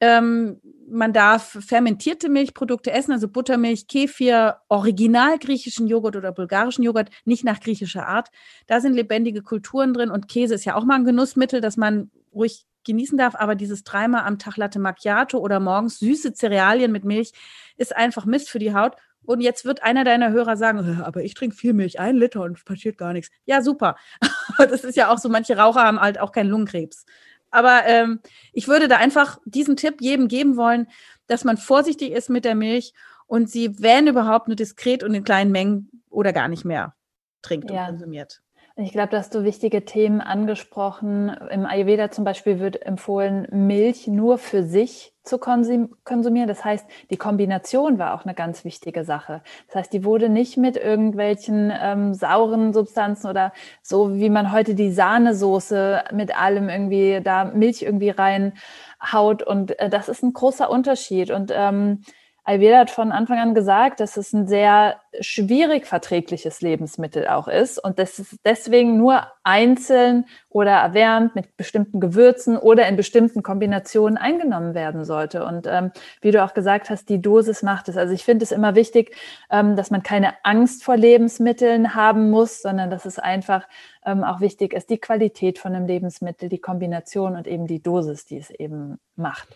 Ähm, man darf fermentierte Milchprodukte essen, also Buttermilch, Kefir, original griechischen Joghurt oder bulgarischen Joghurt, nicht nach griechischer Art. Da sind lebendige Kulturen drin und Käse ist ja auch mal ein Genussmittel, das man ruhig genießen darf, aber dieses dreimal am Tag Latte Macchiato oder morgens süße Cerealien mit Milch ist einfach Mist für die Haut Und jetzt wird einer deiner Hörer sagen, aber ich trinke viel Milch, ein Liter und passiert gar nichts. Ja, super. <laughs> das ist ja auch so, manche Raucher haben halt auch keinen Lungenkrebs. Aber ähm, ich würde da einfach diesen Tipp jedem geben wollen, dass man vorsichtig ist mit der Milch und sie, wenn überhaupt, nur diskret und in kleinen Mengen oder gar nicht mehr trinkt ja. und konsumiert. Ich glaube, da hast du wichtige Themen angesprochen. Im Ayurveda zum Beispiel wird empfohlen, Milch nur für sich zu konsumieren. Das heißt, die Kombination war auch eine ganz wichtige Sache. Das heißt, die wurde nicht mit irgendwelchen ähm, sauren Substanzen oder so, wie man heute die Sahnesoße mit allem irgendwie da Milch irgendwie reinhaut. Und äh, das ist ein großer Unterschied. Und ähm, Ayurveda hat von Anfang an gesagt, dass es ein sehr schwierig verträgliches Lebensmittel auch ist und dass es deswegen nur einzeln oder erwärmt mit bestimmten Gewürzen oder in bestimmten Kombinationen eingenommen werden sollte. Und ähm, wie du auch gesagt hast, die Dosis macht es. Also ich finde es immer wichtig, ähm, dass man keine Angst vor Lebensmitteln haben muss, sondern dass es einfach ähm, auch wichtig ist, die Qualität von einem Lebensmittel, die Kombination und eben die Dosis, die es eben macht.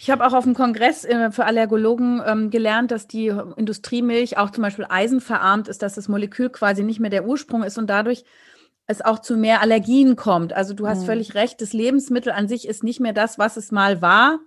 Ich habe auch auf dem Kongress äh, für Allergologen ähm, gelernt, dass die Industriemilch auch zum Beispiel Eisen verarmt ist, dass das Molekül quasi nicht mehr der Ursprung ist und dadurch es auch zu mehr Allergien kommt. Also du hast mhm. völlig recht, das Lebensmittel an sich ist nicht mehr das, was es mal war.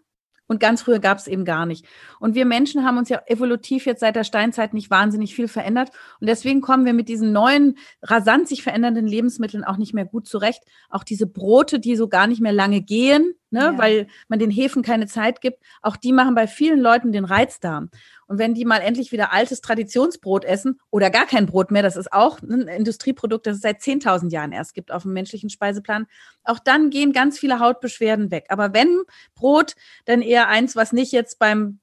Und ganz früher gab es eben gar nicht. Und wir Menschen haben uns ja evolutiv jetzt seit der Steinzeit nicht wahnsinnig viel verändert. Und deswegen kommen wir mit diesen neuen, rasant sich verändernden Lebensmitteln auch nicht mehr gut zurecht. Auch diese Brote, die so gar nicht mehr lange gehen, ne, ja. weil man den Hefen keine Zeit gibt, auch die machen bei vielen Leuten den Reizdarm. Und wenn die mal endlich wieder altes Traditionsbrot essen oder gar kein Brot mehr, das ist auch ein Industrieprodukt, das es seit 10.000 Jahren erst gibt auf dem menschlichen Speiseplan, auch dann gehen ganz viele Hautbeschwerden weg. Aber wenn Brot, dann eher eins, was nicht jetzt beim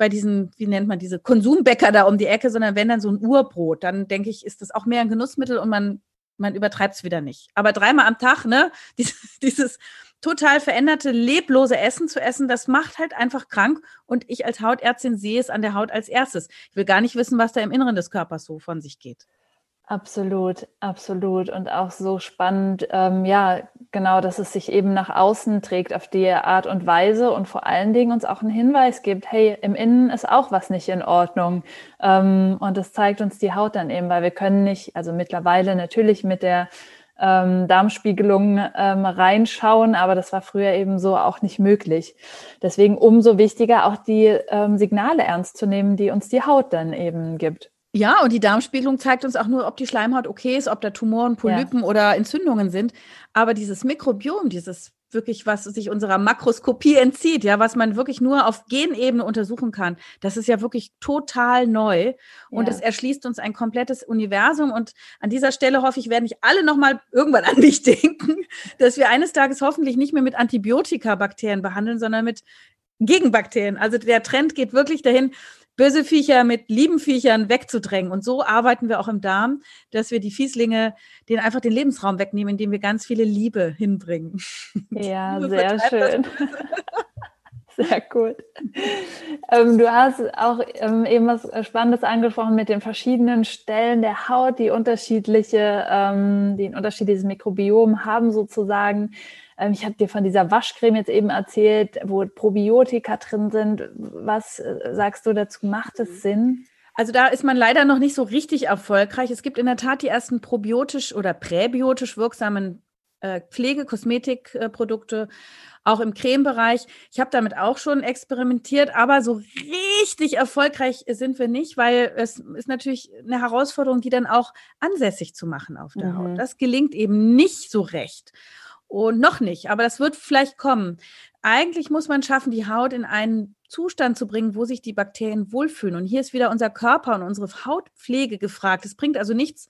bei diesen, wie nennt man diese Konsumbäcker da um die Ecke, sondern wenn dann so ein Urbrot, dann denke ich, ist das auch mehr ein Genussmittel und man, man übertreibt es wieder nicht. Aber dreimal am Tag, ne, <laughs> dieses, dieses total veränderte, leblose Essen zu essen, das macht halt einfach krank. Und ich als Hautärztin sehe es an der Haut als erstes. Ich will gar nicht wissen, was da im Inneren des Körpers so von sich geht. Absolut, absolut. Und auch so spannend, ähm, ja, genau, dass es sich eben nach außen trägt auf die Art und Weise und vor allen Dingen uns auch einen Hinweis gibt, hey, im Innen ist auch was nicht in Ordnung. Ähm, und das zeigt uns die Haut dann eben, weil wir können nicht, also mittlerweile natürlich mit der ähm, Darmspiegelung ähm, reinschauen, aber das war früher eben so auch nicht möglich. Deswegen umso wichtiger auch die ähm, Signale ernst zu nehmen, die uns die Haut dann eben gibt. Ja, und die Darmspiegelung zeigt uns auch nur, ob die Schleimhaut okay ist, ob da Tumoren, Polypen ja. oder Entzündungen sind. Aber dieses Mikrobiom, dieses wirklich, was sich unserer Makroskopie entzieht, ja, was man wirklich nur auf Genebene untersuchen kann. Das ist ja wirklich total neu und es erschließt uns ein komplettes Universum. Und an dieser Stelle hoffe ich, werden nicht alle nochmal irgendwann <laughs> an mich denken, dass wir eines Tages hoffentlich nicht mehr mit Antibiotika Bakterien behandeln, sondern mit Gegenbakterien. Also der Trend geht wirklich dahin, böse Viecher mit lieben Viechern wegzudrängen. Und so arbeiten wir auch im Darm, dass wir die Fieslinge, denen einfach den Lebensraum wegnehmen, indem wir ganz viele Liebe hinbringen. Ja, <laughs> Liebe sehr schön. <laughs> Sehr gut. Ähm, du hast auch ähm, eben was Spannendes angesprochen mit den verschiedenen Stellen der Haut, die unterschiedliche, ähm, die ein unterschiedliches Mikrobiom haben sozusagen. Ähm, ich habe dir von dieser Waschcreme jetzt eben erzählt, wo Probiotika drin sind. Was äh, sagst du dazu? Macht es Sinn? Also da ist man leider noch nicht so richtig erfolgreich. Es gibt in der Tat die ersten probiotisch oder präbiotisch wirksamen äh, Pflege-, Kosmetikprodukte, auch im Cremebereich. Ich habe damit auch schon experimentiert, aber so richtig erfolgreich sind wir nicht, weil es ist natürlich eine Herausforderung, die dann auch ansässig zu machen auf der mhm. Haut. Das gelingt eben nicht so recht. Und noch nicht, aber das wird vielleicht kommen. Eigentlich muss man schaffen, die Haut in einen Zustand zu bringen, wo sich die Bakterien wohlfühlen. Und hier ist wieder unser Körper und unsere Hautpflege gefragt. Es bringt also nichts,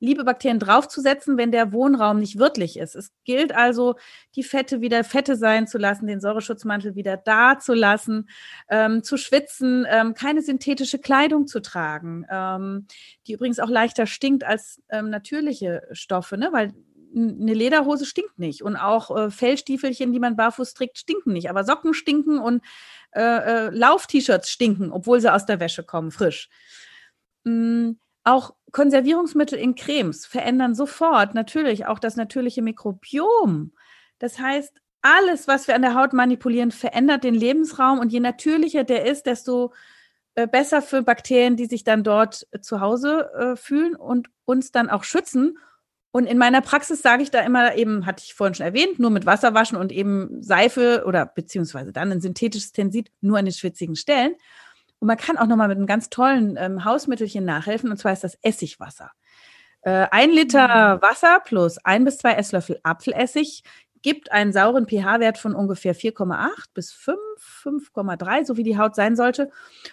liebe Bakterien draufzusetzen, wenn der Wohnraum nicht wirtlich ist. Es gilt also, die Fette wieder Fette sein zu lassen, den Säureschutzmantel wieder da zu lassen, ähm, zu schwitzen, ähm, keine synthetische Kleidung zu tragen, ähm, die übrigens auch leichter stinkt als ähm, natürliche Stoffe, ne? weil eine Lederhose stinkt nicht und auch äh, Fellstiefelchen, die man barfuß trägt, stinken nicht. Aber Socken stinken und äh, äh, Lauf-T-Shirts stinken, obwohl sie aus der Wäsche kommen, frisch. Mm, auch Konservierungsmittel in Cremes verändern sofort natürlich auch das natürliche Mikrobiom. Das heißt, alles, was wir an der Haut manipulieren, verändert den Lebensraum und je natürlicher der ist, desto äh, besser für Bakterien, die sich dann dort äh, zu Hause fühlen und uns dann auch schützen. Und in meiner Praxis sage ich da immer eben, hatte ich vorhin schon erwähnt, nur mit Wasser waschen und eben Seife oder beziehungsweise dann ein synthetisches Tensit nur an den schwitzigen Stellen. Und man kann auch nochmal mit einem ganz tollen ähm, Hausmittelchen nachhelfen, und zwar ist das Essigwasser. Äh, ein Liter mhm. Wasser plus ein bis zwei Esslöffel Apfelessig gibt einen sauren pH-Wert von ungefähr 4,8 bis 5, 5,3, so wie die Haut sein sollte.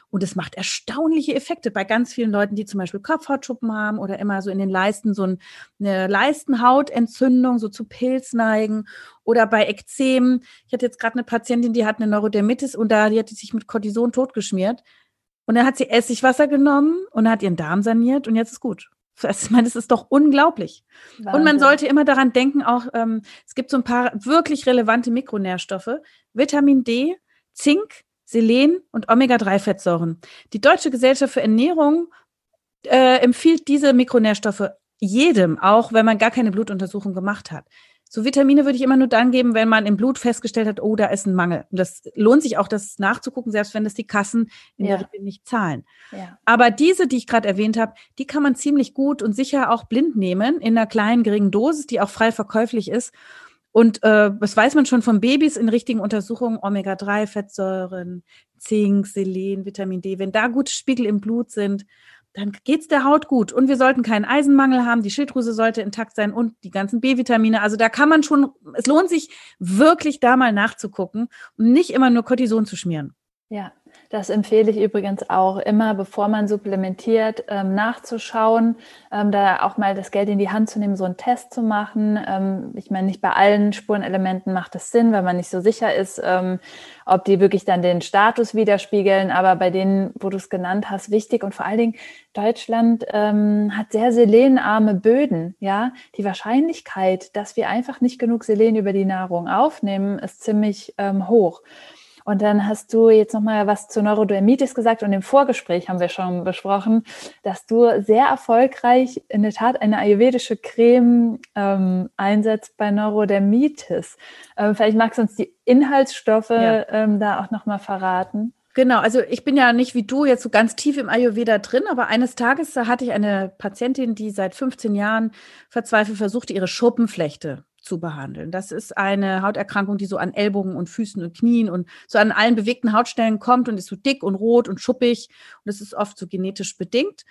Und es macht erstaunliche Effekte bei ganz vielen Leuten, die zum Beispiel Kopfhautschuppen haben oder immer so in den Leisten so eine Leistenhautentzündung, so zu Pilz neigen oder bei Ekzemen. Ich hatte jetzt gerade eine Patientin, die hat eine Neurodermitis und da die hat die sich mit Cortison totgeschmiert. Und dann hat sie Essigwasser genommen und hat ihren Darm saniert und jetzt ist gut. Ich meine, das ist doch unglaublich. Wahnsinn. Und man sollte immer daran denken, auch ähm, es gibt so ein paar wirklich relevante Mikronährstoffe, Vitamin D, Zink, Selen und Omega-3-Fettsäuren. Die Deutsche Gesellschaft für Ernährung äh, empfiehlt diese Mikronährstoffe jedem, auch wenn man gar keine Blutuntersuchung gemacht hat. So Vitamine würde ich immer nur dann geben, wenn man im Blut festgestellt hat, oh, da ist ein Mangel. Und das lohnt sich auch, das nachzugucken, selbst wenn das die Kassen in ja. der Regel nicht zahlen. Ja. Aber diese, die ich gerade erwähnt habe, die kann man ziemlich gut und sicher auch blind nehmen, in einer kleinen, geringen Dosis, die auch frei verkäuflich ist. Und äh, das weiß man schon von Babys in richtigen Untersuchungen, Omega-3-Fettsäuren, Zink, Selen, Vitamin D, wenn da gute Spiegel im Blut sind, dann geht es der Haut gut. Und wir sollten keinen Eisenmangel haben, die Schilddrüse sollte intakt sein und die ganzen B-Vitamine. Also da kann man schon, es lohnt sich wirklich da mal nachzugucken und nicht immer nur Cortison zu schmieren. Ja, das empfehle ich übrigens auch immer, bevor man supplementiert, ähm, nachzuschauen, ähm, da auch mal das Geld in die Hand zu nehmen, so einen Test zu machen. Ähm, ich meine, nicht bei allen Spurenelementen macht es Sinn, weil man nicht so sicher ist, ob die wirklich dann den Status widerspiegeln. Aber bei denen, wo du es genannt hast, wichtig und vor allen Dingen Deutschland ähm, hat sehr selenarme Böden. Ja, die Wahrscheinlichkeit, dass wir einfach nicht genug Selen über die Nahrung aufnehmen, ist ziemlich ähm, hoch. Und dann hast du jetzt nochmal was zu Neurodermitis gesagt und im Vorgespräch haben wir schon besprochen, dass du sehr erfolgreich in der Tat eine ayurvedische Creme ähm, einsetzt bei Neurodermitis. Ähm, vielleicht magst du uns die Inhaltsstoffe ja. ähm, da auch nochmal verraten. Genau, also ich bin ja nicht wie du jetzt so ganz tief im Ayurveda drin, aber eines Tages hatte ich eine Patientin, die seit 15 Jahren verzweifelt versuchte, ihre Schuppenflechte zu behandeln. Das ist eine Hauterkrankung, die so an Ellbogen und Füßen und Knien und so an allen bewegten Hautstellen kommt und ist so dick und rot und schuppig. Und das ist oft so genetisch bedingt.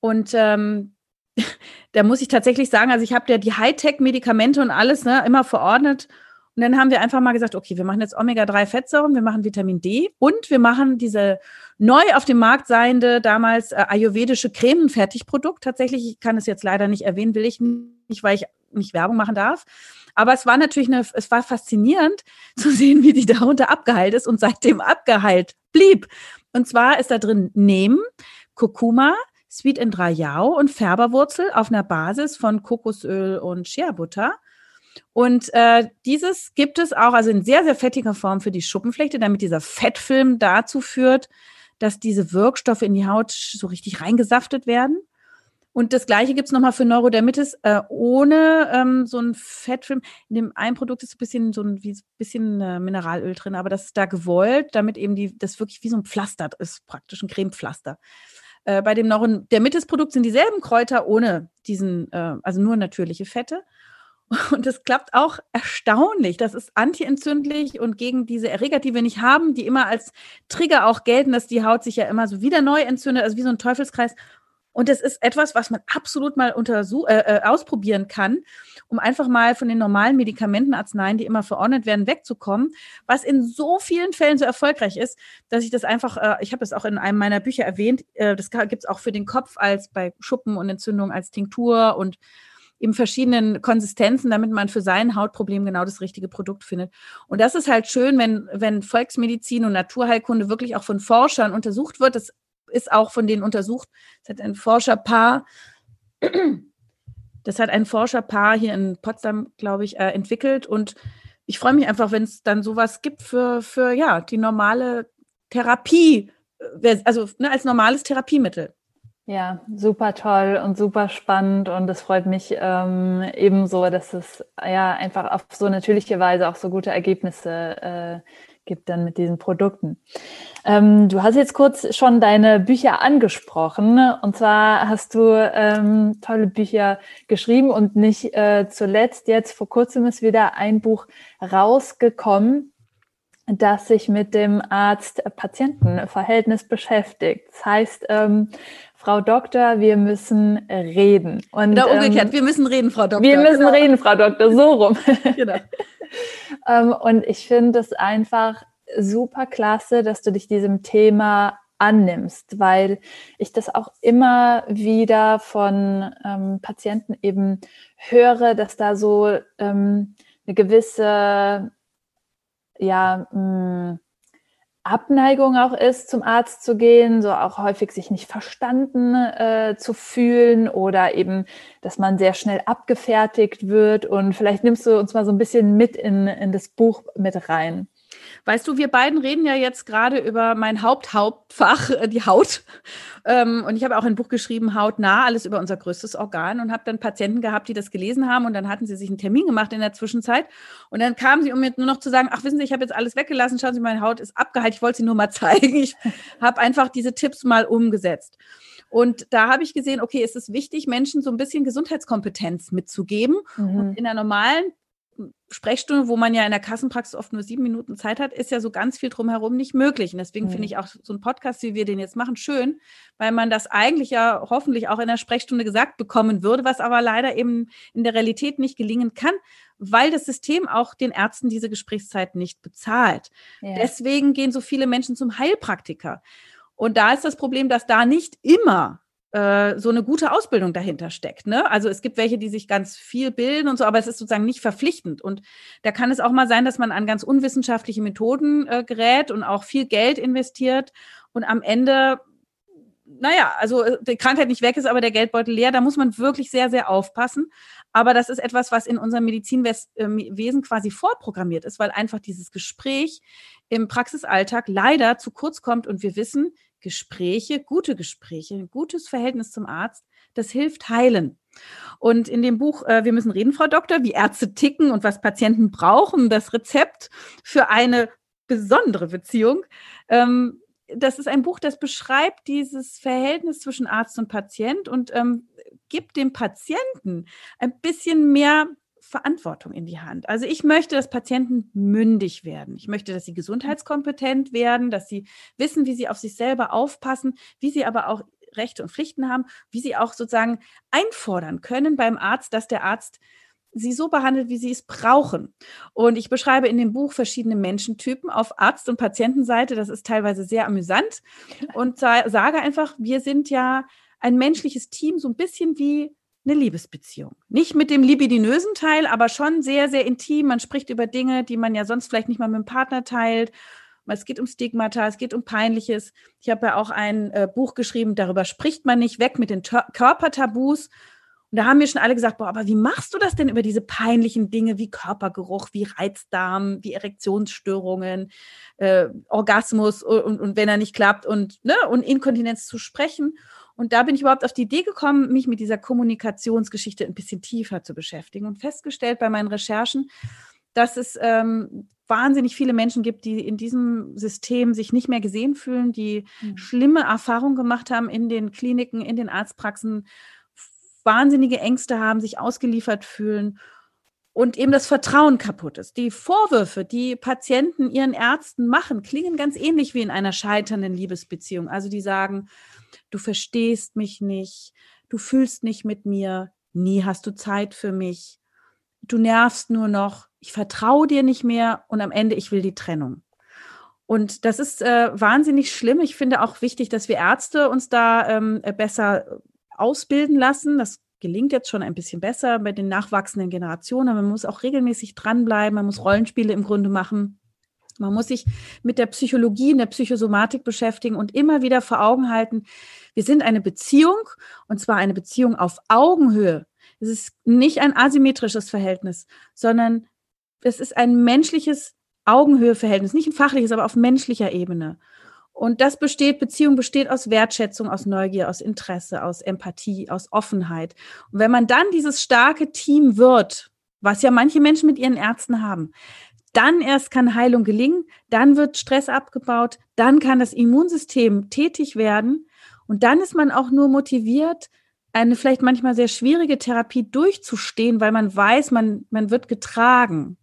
Und ähm, <laughs> da muss ich tatsächlich sagen, also ich habe ja die Hightech-Medikamente und alles ne, immer verordnet. Und dann haben wir einfach mal gesagt, okay, wir machen jetzt Omega-3-Fettsäuren, wir machen Vitamin D und wir machen diese neu auf dem Markt seiende, damals äh, ayurvedische Cremenfertigprodukt. Tatsächlich, ich kann es jetzt leider nicht erwähnen, will ich nicht, weil ich nicht Werbung machen darf. Aber es war natürlich eine, es war faszinierend <laughs> zu sehen, wie die darunter abgeheilt ist und seitdem abgeheilt blieb. Und zwar ist da drin Neem, Kurkuma, Sweet and Rayau und Färberwurzel auf einer Basis von Kokosöl und Shea-Butter. Und äh, dieses gibt es auch, also in sehr, sehr fettiger Form für die Schuppenflechte, damit dieser Fettfilm dazu führt, dass diese Wirkstoffe in die Haut so richtig reingesaftet werden. Und das gleiche gibt es nochmal für Neurodermitis äh, ohne ähm, so ein Fettfilm. In dem einen Produkt ist ein bisschen so ein wie, bisschen äh, Mineralöl drin, aber das ist da gewollt, damit eben die, das wirklich wie so ein Pflaster ist, praktisch ein Cremepflaster. Äh, bei dem Neurodermitis-Produkt sind dieselben Kräuter ohne diesen, äh, also nur natürliche Fette. Und das klappt auch erstaunlich. Das ist antientzündlich und gegen diese Erreger, die wir nicht haben, die immer als Trigger auch gelten, dass die Haut sich ja immer so wieder neu entzündet, also wie so ein Teufelskreis. Und das ist etwas, was man absolut mal untersuch äh, äh, ausprobieren kann, um einfach mal von den normalen Medikamentenarzneien, die immer verordnet werden, wegzukommen, was in so vielen Fällen so erfolgreich ist, dass ich das einfach, äh, ich habe das auch in einem meiner Bücher erwähnt, äh, das gibt es auch für den Kopf als bei Schuppen und Entzündung als Tinktur und in verschiedenen Konsistenzen, damit man für sein Hautproblem genau das richtige Produkt findet. Und das ist halt schön, wenn, wenn Volksmedizin und Naturheilkunde wirklich auch von Forschern untersucht wird. Das ist auch von denen untersucht. Es hat ein Forscherpaar, das hat ein Forscherpaar hier in Potsdam, glaube ich, äh, entwickelt. Und ich freue mich einfach, wenn es dann sowas gibt für, für ja, die normale Therapie, äh, also ne, als normales Therapiemittel. Ja, super toll und super spannend und es freut mich ähm, ebenso, dass es ja einfach auf so natürliche Weise auch so gute Ergebnisse äh, gibt dann mit diesen Produkten. Ähm, du hast jetzt kurz schon deine Bücher angesprochen. Und zwar hast du ähm, tolle Bücher geschrieben und nicht äh, zuletzt jetzt vor kurzem ist wieder ein Buch rausgekommen, das sich mit dem Arzt-Patienten-Verhältnis beschäftigt. Das heißt, ähm, Frau Doktor, wir müssen reden. Und, Oder umgekehrt, ähm, wir müssen reden, Frau Doktor. Wir müssen genau. reden, Frau Doktor, so rum. <laughs> genau. Ähm, und ich finde es einfach super klasse, dass du dich diesem Thema annimmst, weil ich das auch immer wieder von ähm, Patienten eben höre, dass da so ähm, eine gewisse ja, mh, mm, Abneigung auch ist, zum Arzt zu gehen, so auch häufig sich nicht verstanden äh, zu fühlen oder eben, dass man sehr schnell abgefertigt wird. Und vielleicht nimmst du uns mal so ein bisschen mit in, in das Buch mit rein. Weißt du, wir beiden reden ja jetzt gerade über mein Haupthauptfach, äh, die Haut. Ähm, und ich habe auch ein Buch geschrieben, Hautnah, alles über unser größtes Organ und habe dann Patienten gehabt, die das gelesen haben und dann hatten sie sich einen Termin gemacht in der Zwischenzeit und dann kamen sie, um mir nur noch zu sagen, ach wissen Sie, ich habe jetzt alles weggelassen, schauen Sie, meine Haut ist abgeheilt, ich wollte sie nur mal <laughs> zeigen. Ich habe einfach diese Tipps mal umgesetzt. Und da habe ich gesehen, okay, es ist wichtig, Menschen so ein bisschen Gesundheitskompetenz mitzugeben. Mhm. Und in der normalen Sprechstunde, wo man ja in der Kassenpraxis oft nur sieben Minuten Zeit hat, ist ja so ganz viel drumherum nicht möglich. Und deswegen mhm. finde ich auch so einen Podcast, wie wir den jetzt machen, schön, weil man das eigentlich ja hoffentlich auch in der Sprechstunde gesagt bekommen würde, was aber leider eben in der Realität nicht gelingen kann, weil das System auch den Ärzten diese Gesprächszeit nicht bezahlt. Ja. Deswegen gehen so viele Menschen zum Heilpraktiker. Und da ist das Problem, dass da nicht immer äh, so eine gute Ausbildung dahinter steckt. Ne? Also es gibt welche, die sich ganz viel bilden und so, aber es ist sozusagen nicht verpflichtend. Und da kann es auch mal sein, dass man an ganz unwissenschaftliche Methoden äh, gerät und auch viel Geld investiert und am Ende naja, also äh, die Krankheit nicht weg ist, aber der Geldbeutel leer, da muss man wirklich sehr, sehr aufpassen. Aber das ist etwas, was in unserem Medizinwesen quasi vorprogrammiert ist, weil einfach dieses Gespräch im Praxisalltag leider zu kurz kommt und wir wissen, Gespräche, gute Gespräche, ein gutes Verhältnis zum Arzt, das hilft heilen. Und in dem Buch äh, Wir müssen reden, Frau Doktor, wie Ärzte ticken und was Patienten brauchen, das Rezept für eine besondere Beziehung. Ähm, das ist ein Buch, das beschreibt dieses Verhältnis zwischen Arzt und Patient und ähm, gibt dem Patienten ein bisschen mehr Verantwortung in die Hand. Also ich möchte, dass Patienten mündig werden. Ich möchte, dass sie gesundheitskompetent werden, dass sie wissen, wie sie auf sich selber aufpassen, wie sie aber auch Rechte und Pflichten haben, wie sie auch sozusagen einfordern können beim Arzt, dass der Arzt sie so behandelt, wie sie es brauchen. Und ich beschreibe in dem Buch verschiedene Menschentypen auf Arzt- und Patientenseite. Das ist teilweise sehr amüsant <laughs> und sage einfach, wir sind ja ein menschliches Team, so ein bisschen wie eine Liebesbeziehung. Nicht mit dem libidinösen Teil, aber schon sehr, sehr intim. Man spricht über Dinge, die man ja sonst vielleicht nicht mal mit dem Partner teilt. Es geht um Stigmata, es geht um Peinliches. Ich habe ja auch ein äh, Buch geschrieben, darüber spricht man nicht weg mit den Tör Körpertabus. Und da haben mir schon alle gesagt, boah, aber wie machst du das denn über diese peinlichen Dinge wie Körpergeruch, wie Reizdarm, wie Erektionsstörungen, äh, Orgasmus und, und wenn er nicht klappt und, ne, und Inkontinenz zu sprechen? Und da bin ich überhaupt auf die Idee gekommen, mich mit dieser Kommunikationsgeschichte ein bisschen tiefer zu beschäftigen und festgestellt bei meinen Recherchen, dass es ähm, wahnsinnig viele Menschen gibt, die in diesem System sich nicht mehr gesehen fühlen, die mhm. schlimme Erfahrungen gemacht haben in den Kliniken, in den Arztpraxen, wahnsinnige Ängste haben, sich ausgeliefert fühlen und eben das Vertrauen kaputt ist. Die Vorwürfe, die Patienten ihren Ärzten machen, klingen ganz ähnlich wie in einer scheiternden Liebesbeziehung. Also die sagen, du verstehst mich nicht, du fühlst nicht mit mir, nie hast du Zeit für mich, du nervst nur noch, ich vertraue dir nicht mehr und am Ende ich will die Trennung. Und das ist äh, wahnsinnig schlimm. Ich finde auch wichtig, dass wir Ärzte uns da ähm, besser ausbilden lassen. Das gelingt jetzt schon ein bisschen besser bei den nachwachsenden Generationen, aber man muss auch regelmäßig dranbleiben, man muss Rollenspiele im Grunde machen. Man muss sich mit der Psychologie und der Psychosomatik beschäftigen und immer wieder vor Augen halten, wir sind eine Beziehung und zwar eine Beziehung auf Augenhöhe. Es ist nicht ein asymmetrisches Verhältnis, sondern es ist ein menschliches Augenhöheverhältnis, nicht ein fachliches, aber auf menschlicher Ebene. Und das besteht, Beziehung besteht aus Wertschätzung, aus Neugier, aus Interesse, aus Empathie, aus Offenheit. Und wenn man dann dieses starke Team wird, was ja manche Menschen mit ihren Ärzten haben, Dann erst kann Heilung gelingen, dann wird Stress abgebaut, dann kann das Immunsystem tätig werden und dann ist man auch nur motiviert, eine vielleicht manchmal sehr schwierige Therapie durchzustehen, weil man weiß, man, man wird getragen.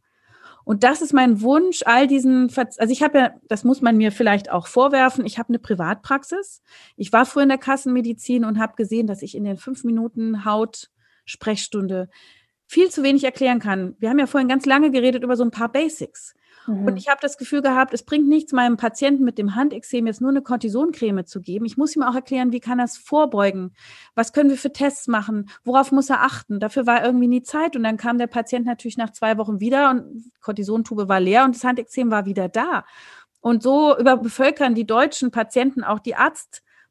Und das ist mein Wunsch, all diesen, also ich habe ja, das muss man mir vielleicht auch vorwerfen, ich habe eine Privatpraxis. Ich war früher in der Kassenmedizin und habe gesehen, dass ich in den fünf Minuten Haut-Sprechstunde viel zu wenig erklären kann. Wir haben ja vorhin ganz lange geredet über so ein paar Basics. Mhm. Und ich habe das Gefühl gehabt, es bringt nichts, meinem Patienten mit dem Handexem jetzt nur eine Cortisoncreme zu geben. Ich muss ihm auch erklären, wie kann er es vorbeugen? Was können wir für Tests machen? Worauf muss er achten? Dafür war irgendwie nie Zeit. Und dann kam der Patient natürlich nach zwei Wochen wieder und Cortisontube war leer und das Handexem war wieder da. Und so überbevölkern die deutschen Patienten auch die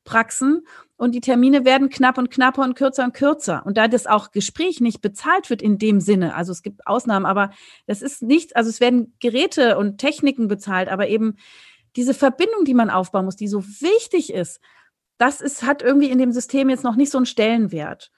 Arztpraxen und die Termine werden knapp und knapper und kürzer und kürzer. Und da das auch Gespräch nicht bezahlt wird in dem Sinne, also es gibt Ausnahmen, aber das ist nichts, also es werden Geräte und Techniken bezahlt, aber eben diese Verbindung, die man aufbauen muss, die so wichtig ist, das ist, hat irgendwie in dem System jetzt noch nicht so einen Stellenwert.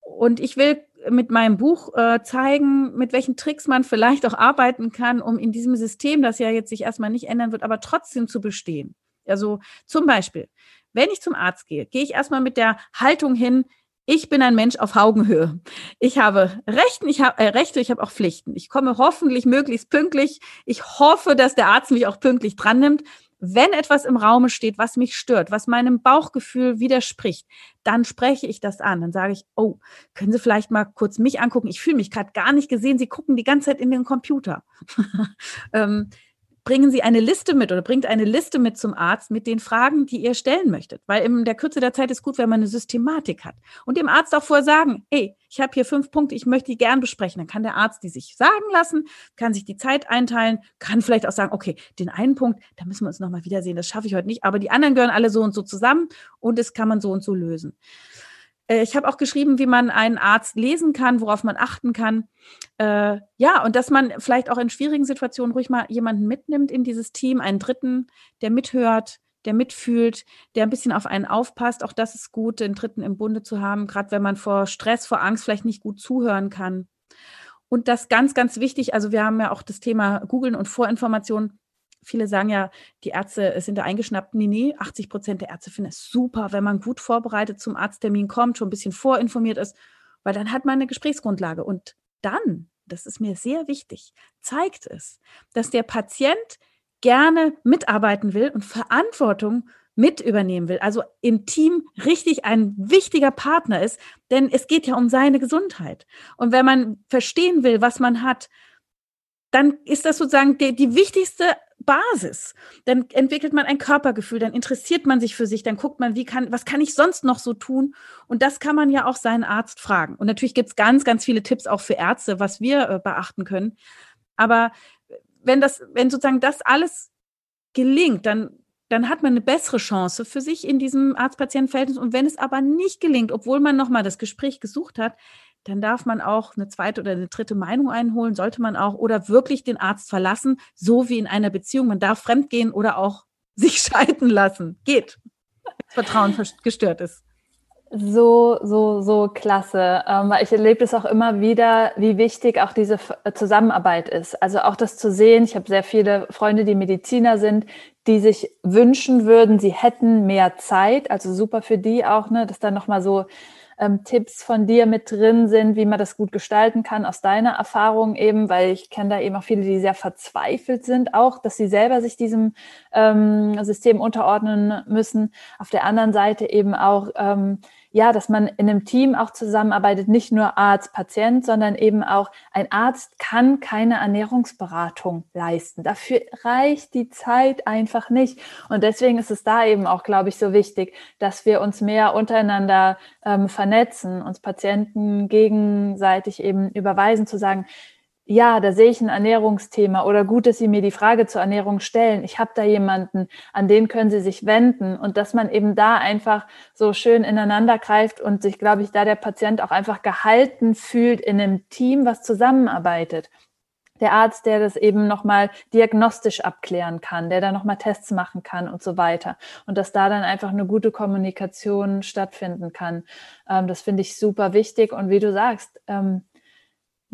Und ich will mit meinem Buch äh, zeigen, mit welchen Tricks man vielleicht auch arbeiten kann, um in diesem System, das ja jetzt sich erstmal nicht ändern wird, aber trotzdem zu bestehen. Also zum Beispiel, wenn ich zum Arzt gehe, gehe ich erstmal mit der Haltung hin, ich bin ein Mensch auf Augenhöhe. Ich habe Rechten, ich habe äh, Rechte, ich habe auch Pflichten. Ich komme hoffentlich möglichst pünktlich. Ich hoffe, dass der Arzt mich auch pünktlich dran nimmt. Wenn etwas im Raume steht, was mich stört, was meinem Bauchgefühl widerspricht, dann spreche ich das an. Dann sage ich, oh, können Sie vielleicht mal kurz mich angucken? Ich fühle mich gerade gar nicht gesehen. Sie gucken die ganze Zeit in den Computer. <laughs> ähm, bringen Sie eine Liste mit oder bringt eine Liste mit zum Arzt mit den Fragen, die ihr stellen möchtet. Weil in der Kürze der Zeit ist gut, wenn man eine Systematik hat. Und dem Arzt auch vorher sagen, hey, ich habe hier fünf Punkte, ich möchte die gern besprechen. Dann kann der Arzt die sich sagen lassen, kann sich die Zeit einteilen, kann vielleicht auch sagen, okay, den einen Punkt, da müssen wir uns nochmal wiedersehen, das schaffe ich heute nicht. Aber die anderen gehören alle so und so zusammen und das kann man so und so lösen. Äh, ich habe auch geschrieben, wie man einen Arzt lesen kann, worauf man achten kann. Äh, ja, und dass man vielleicht auch in schwierigen Situationen ruhig mal jemanden mitnimmt in dieses Team, einen Dritten, der mithört, der mitfühlt, der ein bisschen auf einen aufpasst. Auch das ist gut, den Dritten im Bunde zu haben, gerade wenn man vor Stress, vor Angst vielleicht nicht gut zuhören kann. Und das ganz, ganz wichtig, also wir haben ja auch das Thema Googeln und Vorinformationen viele sagen ja, die Ärzte sind da eingeschnappt. Nee, nee, 80 Prozent der Ärzte finden es super, wenn man gut vorbereitet zum Arzttermin kommt, schon ein bisschen vorinformiert ist, weil dann hat man eine Gesprächsgrundlage. Und dann, das ist mir sehr wichtig, zeigt es, dass der Patient gerne mitarbeiten will und Verantwortung mit übernehmen will, also im Team richtig ein wichtiger Partner ist, denn es geht ja um seine Gesundheit. Und wenn man verstehen will, was man hat, dann ist das sozusagen die, die wichtigste Basis. Dann entwickelt man ein Körpergefühl, dann interessiert man sich für sich, dann guckt man, wie kann, was kann ich sonst noch so tun? Und das kann man ja auch seinen Arzt fragen. Und natürlich gibt es ganz, ganz viele Tipps auch für Ärzte, was wir äh, beachten können. Aber wenn das, wenn sozusagen das alles gelingt, dann dann hat man eine bessere Chance für sich in diesem Arzt-Patienten-Verhältnis. Und wenn es aber nicht gelingt, obwohl man nochmal das Gespräch gesucht hat, dann darf man auch eine zweite oder eine dritte Meinung einholen, sollte man auch oder wirklich den Arzt verlassen, so wie in einer Beziehung. Man darf fremdgehen oder auch <laughs> sich scheiden lassen. Geht. Vertrauen gestört ist. So, so, so klasse. Ähm, weil ich erlebe es auch immer wieder, wie wichtig auch diese Zusammenarbeit ist. Also auch das zu sehen. Ich habe sehr viele Freunde, die Mediziner sind, die sich wünschen würden, sie hätten mehr Zeit. Also super für die auch, ne, dass da nochmal so ähm, Tipps von dir mit drin sind, wie man das gut gestalten kann, aus deiner Erfahrung eben, weil ich kenne da eben auch viele, die sehr verzweifelt sind, auch, dass sie selber sich diesem ähm, System unterordnen müssen. Auf der anderen Seite eben auch, ähm, ja, dass man in einem Team auch zusammenarbeitet, nicht nur Arzt, Patient, sondern eben auch ein Arzt kann keine Ernährungsberatung leisten. Dafür reicht die Zeit einfach nicht. Und deswegen ist es da eben auch, glaube ich, so wichtig, dass wir uns mehr untereinander ähm, vernetzen, uns Patienten gegenseitig eben überweisen, zu sagen, ja, da sehe ich ein Ernährungsthema oder gut, dass Sie mir die Frage zur Ernährung stellen. Ich habe da jemanden, an den können Sie sich wenden und dass man eben da einfach so schön ineinander greift und sich, glaube ich, da der Patient auch einfach gehalten fühlt in einem Team, was zusammenarbeitet. Der Arzt, der das eben nochmal diagnostisch abklären kann, der da nochmal Tests machen kann und so weiter. Und dass da dann einfach eine gute Kommunikation stattfinden kann. Ähm, das finde ich super wichtig. Und wie du sagst, ähm,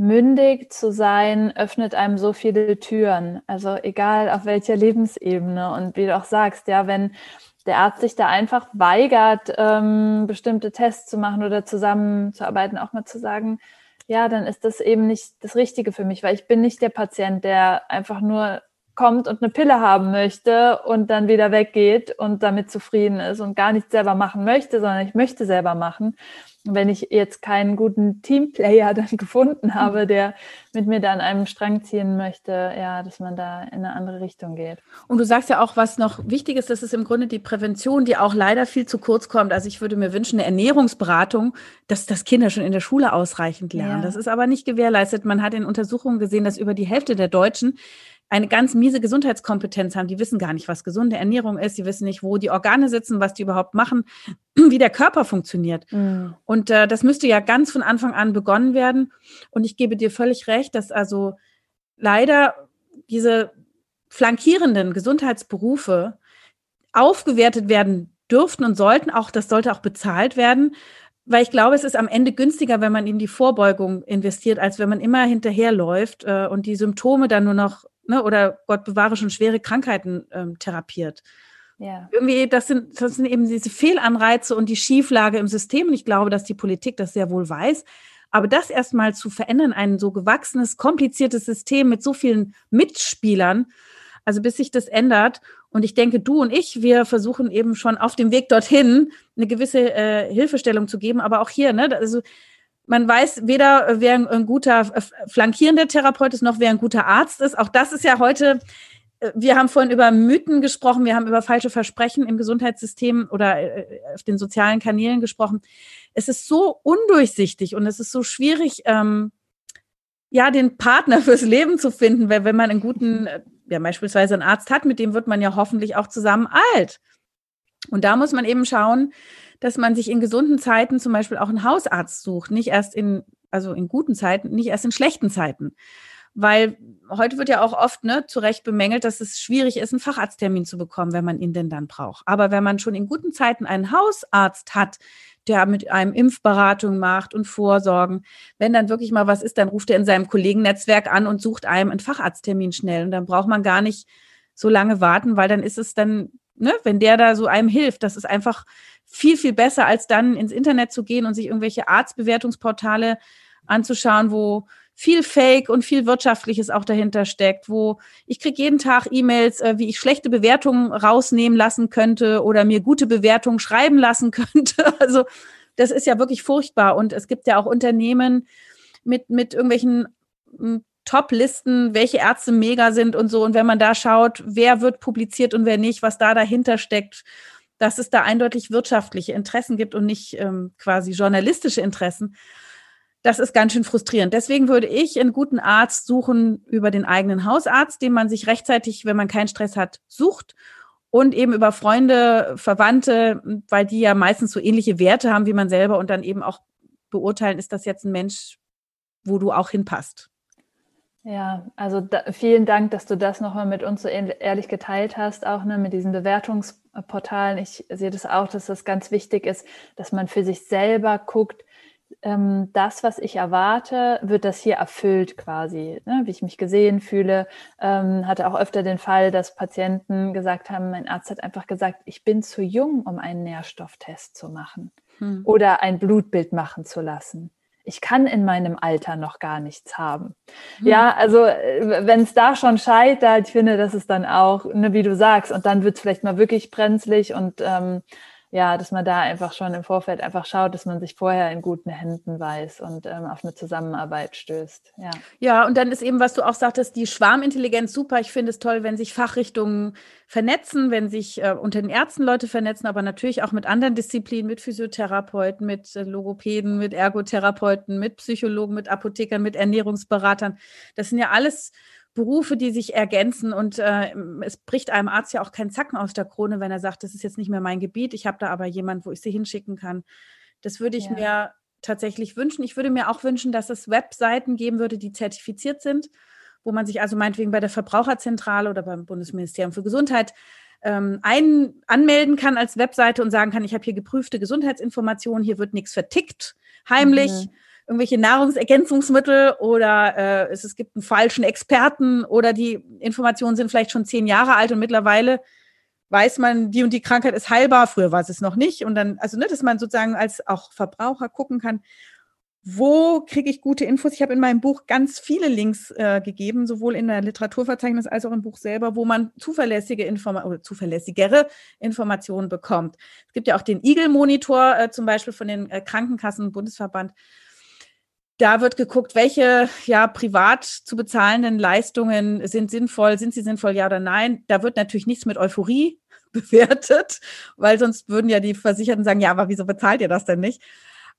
mündig zu sein, öffnet einem so viele Türen. Also egal auf welcher Lebensebene. Und wie du auch sagst, ja, wenn der Arzt sich da einfach weigert, ähm, bestimmte Tests zu machen oder zusammenzuarbeiten, auch mal zu sagen, ja, dann ist das eben nicht das Richtige für mich, weil ich bin nicht der Patient, der einfach nur kommt und eine Pille haben möchte und dann wieder weggeht und damit zufrieden ist und gar nichts selber machen möchte, sondern ich möchte selber machen wenn ich jetzt keinen guten Teamplayer <laughs> dann gefunden habe, der mit mir da an einem Strang ziehen möchte, ja, dass man da in eine andere Richtung geht. Und du sagst ja auch, was noch wichtig ist, das ist im Grunde die Prävention, die auch leider viel zu kurz kommt. Also ich würde mir wünschen, eine Ernährungsberatung, dass das Kinder schon in der Schule ausreichend lernen. Ja. Das ist aber nicht gewährleistet. Man hat in Untersuchungen gesehen, dass über die Hälfte der Deutschen eine ganz miese Gesundheitskompetenz haben. Die wissen gar nicht, was gesunde Ernährung ist. Die wissen nicht, wo die Organe sitzen, was die überhaupt machen, <clears throat> wie der Körper funktioniert. Mhm. Und äh, das müsste ja ganz von Anfang an begonnen werden. Und ich gebe dir völlig recht, dass also leider diese flankierenden Gesundheitsberufe aufgewertet werden dürften und sollten auch, das sollte auch bezahlt werden, weil ich glaube, es ist am Ende günstiger, wenn man in die Vorbeugung investiert, als wenn man immer hinterherläuft äh, und die Symptome dann nur noch ne, oder Gott bewahre schon schwere Krankheiten ähm, therapiert. Ja. Irgendwie, das sind, das sind eben diese Fehlanreize und die Schieflage im System. Und ich glaube, dass die Politik das sehr wohl weiß. Aber das erstmal zu verändern, ein so gewachsenes, kompliziertes System mit so vielen Mitspielern, also bis sich das ändert. Und ich denke, du und ich, wir versuchen eben schon auf dem Weg dorthin eine gewisse äh, Hilfestellung zu geben. Aber auch hier, ne, also man weiß weder, äh, wer ein, guter äh, flankierender Therapeut ist, noch wer ein guter Arzt ist. Auch das ist ja heute, äh, wir haben vorhin über Mythen gesprochen, wir haben über falsche Versprechen im Gesundheitssystem oder auf den sozialen Kanälen gesprochen. Es ist so undurchsichtig und es ist so schwierig, ähm, ja, den Partner <laughs> fürs Leben zu finden, weil wenn man einen guten, ja, beispielsweise einen Arzt hat, mit dem wird man ja hoffentlich auch zusammen alt. Und da muss man eben schauen, dass man sich in gesunden Zeiten zum Beispiel auch einen Hausarzt sucht, nicht erst in, also in guten Zeiten, nicht erst in schlechten Zeiten. Weil heute wird ja auch oft ne, zu Recht bemängelt, dass es schwierig ist, einen Facharzttermin zu bekommen, wenn man ihn denn dann braucht. Aber wenn man schon in guten Zeiten einen Hausarzt hat, der mit einem Impfberatung macht und Vorsorgen, wenn dann wirklich mal was ist, dann ruft er in seinem Kollegennetzwerk an und sucht einem einen Facharzttermin schnell. Und dann braucht man gar nicht so lange warten, weil dann ist es dann, ne, wenn der da so einem hilft, das ist einfach viel, viel besser, als dann ins Internet zu gehen und sich irgendwelche Arztbewertungsportale anzuschauen, wo viel Fake und viel Wirtschaftliches auch dahinter steckt, wo ich kriege jeden Tag E-Mails, äh, wie ich schlechte Bewertungen rausnehmen lassen könnte oder mir gute Bewertungen schreiben lassen <laughs> könnte. Also das ist ja wirklich furchtbar. Und es gibt ja auch Unternehmen mit, mit irgendwelchen hm, Top-Listen, welche Ärzte mega sind und so. Und wenn man da schaut, wer wird publiziert und wer nicht, was da dahinter steckt, dass es da eindeutig wirtschaftliche Interessen gibt und nicht ähm, quasi journalistische Interessen. Das ist ganz schön frustrierend. Deswegen würde ich einen guten Arzt suchen über den eigenen Hausarzt, den man sich rechtzeitig, wenn man keinen Stress hat, sucht und eben über Freunde, Verwandte, weil die ja meistens so ähnliche Werte haben wie man selber und dann eben auch beurteilen, ist das jetzt ein Mensch, wo du auch hinpasst. Ja, also da, vielen Dank, dass du das nochmal mit uns so ehrlich geteilt hast, auch ne, mit diesen Bewertungsportalen. Ich sehe das auch, dass das ganz wichtig ist, dass man für sich selber guckt, ähm, das, was ich erwarte, wird das hier erfüllt quasi, ne? wie ich mich gesehen fühle. Ähm, hatte auch öfter den Fall, dass Patienten gesagt haben, mein Arzt hat einfach gesagt, ich bin zu jung, um einen Nährstofftest zu machen hm. oder ein Blutbild machen zu lassen ich kann in meinem Alter noch gar nichts haben. Mhm. Ja, also äh, wenn es da schon scheitert, ich finde, das ist dann auch, ne, wie du sagst, und dann wird es vielleicht mal wirklich brenzlig und ähm, ja, dass man da einfach schon im Vorfeld einfach schaut, dass man sich vorher in guten Händen weiß und ähm, auf eine Zusammenarbeit stößt. Ja. ja, und dann ist eben, was du auch sagtest, die Schwarmintelligenz super. Ich finde es toll, wenn sich Fachrichtungen vernetzen, wenn sich äh, unter den Ärzten Leute vernetzen, aber natürlich auch mit anderen Disziplinen, mit Physiotherapeuten, mit äh, Logopäden, mit Ergotherapeuten, mit Psychologen, mit Apothekern, mit Ernährungsberatern. Das sind ja alles Berufe, die sich ergänzen und äh, es bricht einem Arzt ja auch kein Zacken aus der Krone, wenn er sagt, das ist jetzt nicht mehr mein Gebiet, ich habe da aber jemand, wo ich sie hinschicken kann. Das würde ich ja. mir tatsächlich wünschen. Ich würde mir auch wünschen, dass es Webseiten geben würde, die zertifiziert sind, wo man sich also meinetwegen bei der Verbraucherzentrale oder beim Bundesministerium für Gesundheit ähm, ein, anmelden kann als Webseite und sagen kann, ich habe hier geprüfte Gesundheitsinformationen, hier wird nichts vertickt, heimlich. Mhm irgendwelche Nahrungsergänzungsmittel oder äh, es, es gibt einen falschen Experten oder die Informationen sind vielleicht schon zehn Jahre alt und mittlerweile weiß man, die und die Krankheit ist heilbar, früher war es noch nicht. Und dann, also ne, dass man sozusagen als auch Verbraucher gucken kann, wo kriege ich gute Infos? Ich habe in meinem Buch ganz viele Links äh, gegeben, sowohl in der Literaturverzeichnis als auch im Buch selber, wo man zuverlässige Informationen oder zuverlässigere Informationen bekommt. Es gibt ja auch den Eagle-Monitor äh, zum Beispiel von den äh, Krankenkassen Bundesverband. Da wird geguckt, welche ja privat zu bezahlenden Leistungen sind sinnvoll, sind sie sinnvoll, ja oder nein. Da wird natürlich nichts mit Euphorie <laughs> bewertet, weil sonst würden ja die Versicherten sagen, ja, aber wieso bezahlt ihr das denn nicht?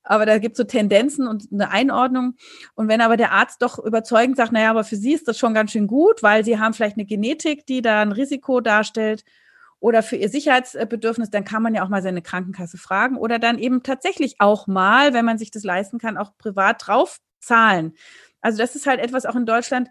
Aber da gibt es so Tendenzen und eine Einordnung. Und wenn aber der Arzt doch überzeugend sagt, naja, aber für Sie ist das schon ganz schön gut, weil Sie haben vielleicht eine Genetik, die da ein Risiko darstellt oder für Ihr Sicherheitsbedürfnis, dann kann man ja auch mal seine Krankenkasse fragen oder dann eben tatsächlich auch mal, wenn man sich das leisten kann, auch privat drauf zahlen. Also das ist halt etwas auch in Deutschland.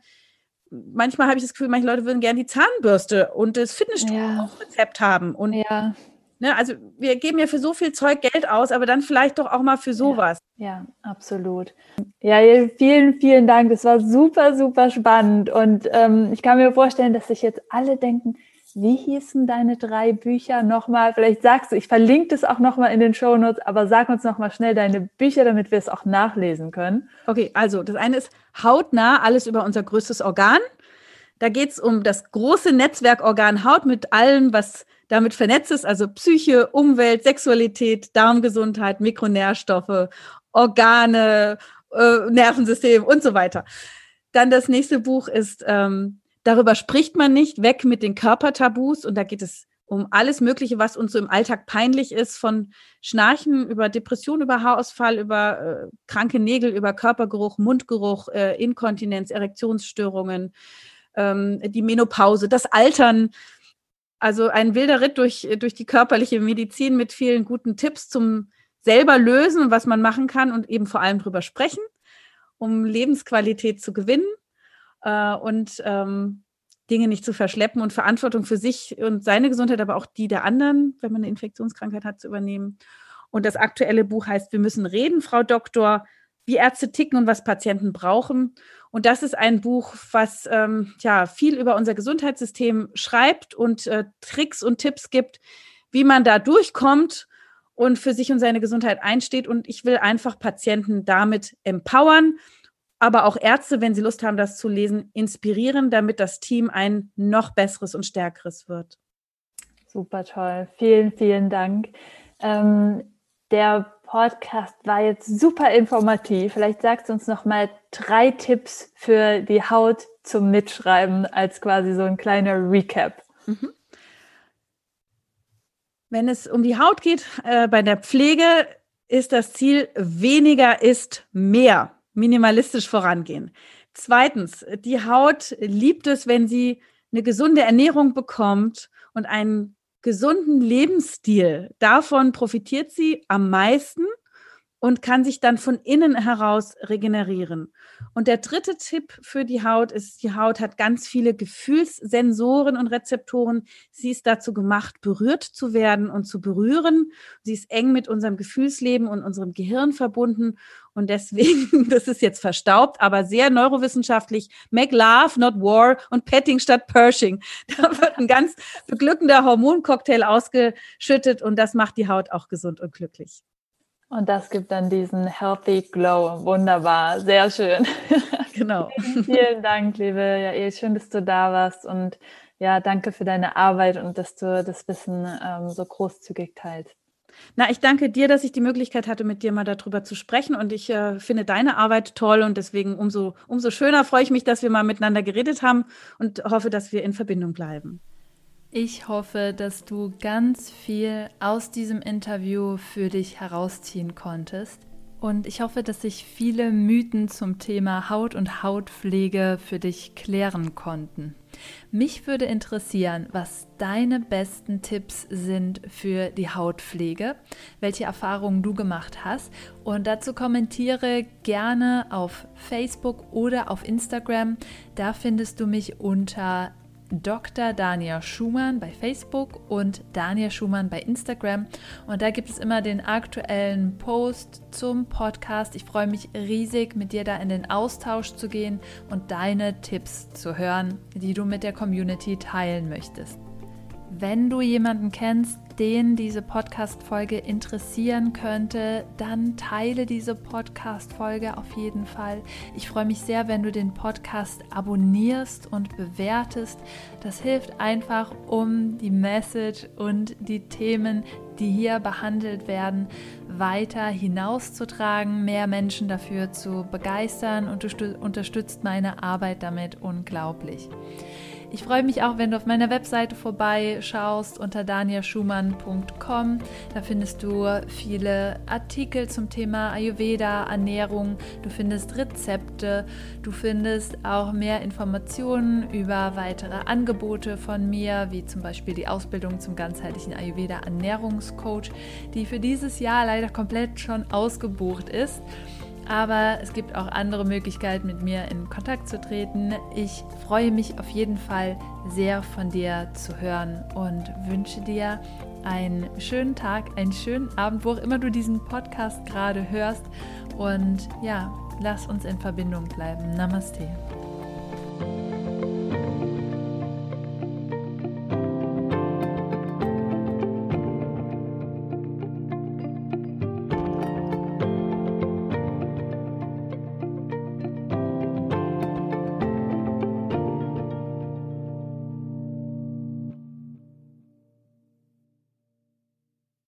Manchmal habe ich das Gefühl, manche Leute würden gerne die Zahnbürste und das Fitnessstudio ja. auf Rezept haben. Und ja. Ne, also wir geben ja für so viel Zeug Geld aus, aber dann vielleicht doch auch mal für sowas. Ja, ja, absolut. Ja, vielen, vielen Dank. Das war super, super spannend. Und ähm, ich kann mir vorstellen, dass sich jetzt alle denken, wie hießen deine drei Bücher nochmal? Vielleicht sagst du, ich verlinke das auch nochmal in den Show Notes, aber sag uns nochmal schnell deine Bücher, damit wir es auch nachlesen können. Okay, also das eine ist hautnah, alles über unser größtes Organ. Da geht es um das große Netzwerkorgan Haut mit allem, was damit vernetzt ist, also Psyche, Umwelt, Sexualität, Darmgesundheit, Mikronährstoffe, Organe, äh, Nervensystem und so weiter. Dann das nächste Buch ist, ähm, darüber spricht man nicht, weg mit den Körpertabus. Und da geht es um alles Mögliche, was uns so im Alltag peinlich ist, von Schnarchen über Depression, über Haarausfall, über äh, kranke Nägel, über Körpergeruch, Mundgeruch, äh, Inkontinenz, Erektionsstörungen, ähm, die Menopause, das Altern, also ein wilder Ritt durch, durch die körperliche Medizin mit vielen guten Tipps zum selber lösen, was man machen kann und eben vor allem drüber sprechen, um Lebensqualität zu gewinnen äh, und ähm, Dinge nicht zu verschleppen und Verantwortung für sich und seine Gesundheit, aber auch die der anderen, wenn man eine Infektionskrankheit hat, zu übernehmen. Und das aktuelle Buch heißt Wir müssen reden, Frau Doktor, wie Ärzte ticken und was Patienten brauchen. Und das ist ein Buch, was ähm, ja viel über unser Gesundheitssystem schreibt und äh, Tricks und Tipps gibt, wie man da durchkommt und für sich und seine Gesundheit einsteht. Und ich will einfach Patienten damit empowern, aber auch Ärzte, wenn sie Lust haben, das zu lesen, inspirieren, damit das Team ein noch besseres und stärkeres wird. Super toll. Vielen, vielen Dank. Ähm, der Podcast war jetzt super informativ. Vielleicht sagst du uns noch mal drei Tipps für die Haut zum Mitschreiben als quasi so ein kleiner Recap. Mhm. Wenn es um die Haut geht, äh, bei der Pflege ist das Ziel, weniger ist mehr, minimalistisch vorangehen. Zweitens, die Haut liebt es, wenn sie eine gesunde Ernährung bekommt und einen gesunden Lebensstil, davon profitiert sie am meisten und kann sich dann von innen heraus regenerieren. Und der dritte Tipp für die Haut ist, die Haut hat ganz viele Gefühlssensoren und Rezeptoren. Sie ist dazu gemacht, berührt zu werden und zu berühren. Sie ist eng mit unserem Gefühlsleben und unserem Gehirn verbunden. Und deswegen, <laughs> das ist jetzt verstaubt, aber sehr neurowissenschaftlich, make love, not war und petting statt Pershing. Da wird ein ganz beglückender Hormoncocktail ausgeschüttet und das macht die Haut auch gesund und glücklich. Und das gibt dann diesen Healthy Glow. Wunderbar, sehr schön. <laughs> Genau. Vielen Dank, liebe Jael. Schön, dass du da warst und ja, danke für deine Arbeit und dass du das Wissen ähm, so großzügig teilst. Na, ich danke dir, dass ich die Möglichkeit hatte, mit dir mal darüber zu sprechen. Und ich äh, finde deine Arbeit toll und deswegen umso, umso schöner freue ich mich, dass wir mal miteinander geredet haben und hoffe, dass wir in Verbindung bleiben. Ich hoffe, dass du ganz viel aus diesem Interview für dich herausziehen konntest. Und ich hoffe, dass sich viele Mythen zum Thema Haut und Hautpflege für dich klären konnten. Mich würde interessieren, was deine besten Tipps sind für die Hautpflege, welche Erfahrungen du gemacht hast. Und dazu kommentiere gerne auf Facebook oder auf Instagram. Da findest du mich unter Dr. Dania Schumann bei Facebook und Dania Schumann bei Instagram. Und da gibt es immer den aktuellen Post zum Podcast. Ich freue mich riesig, mit dir da in den Austausch zu gehen und deine Tipps zu hören, die du mit der Community teilen möchtest. Wenn du jemanden kennst, den diese Podcast-Folge interessieren könnte, dann teile diese Podcast-Folge auf jeden Fall. Ich freue mich sehr, wenn du den Podcast abonnierst und bewertest. Das hilft einfach, um die Message und die Themen, die hier behandelt werden, weiter hinauszutragen, mehr Menschen dafür zu begeistern und du unterstützt meine Arbeit damit unglaublich. Ich freue mich auch, wenn du auf meiner Webseite vorbeischaust unter daniaschumann.com. Da findest du viele Artikel zum Thema Ayurveda, Ernährung. Du findest Rezepte. Du findest auch mehr Informationen über weitere Angebote von mir, wie zum Beispiel die Ausbildung zum ganzheitlichen Ayurveda Ernährungscoach, die für dieses Jahr leider komplett schon ausgebucht ist. Aber es gibt auch andere Möglichkeiten, mit mir in Kontakt zu treten. Ich freue mich auf jeden Fall sehr von dir zu hören und wünsche dir einen schönen Tag, einen schönen Abend, wo auch immer du diesen Podcast gerade hörst. Und ja, lass uns in Verbindung bleiben. Namaste.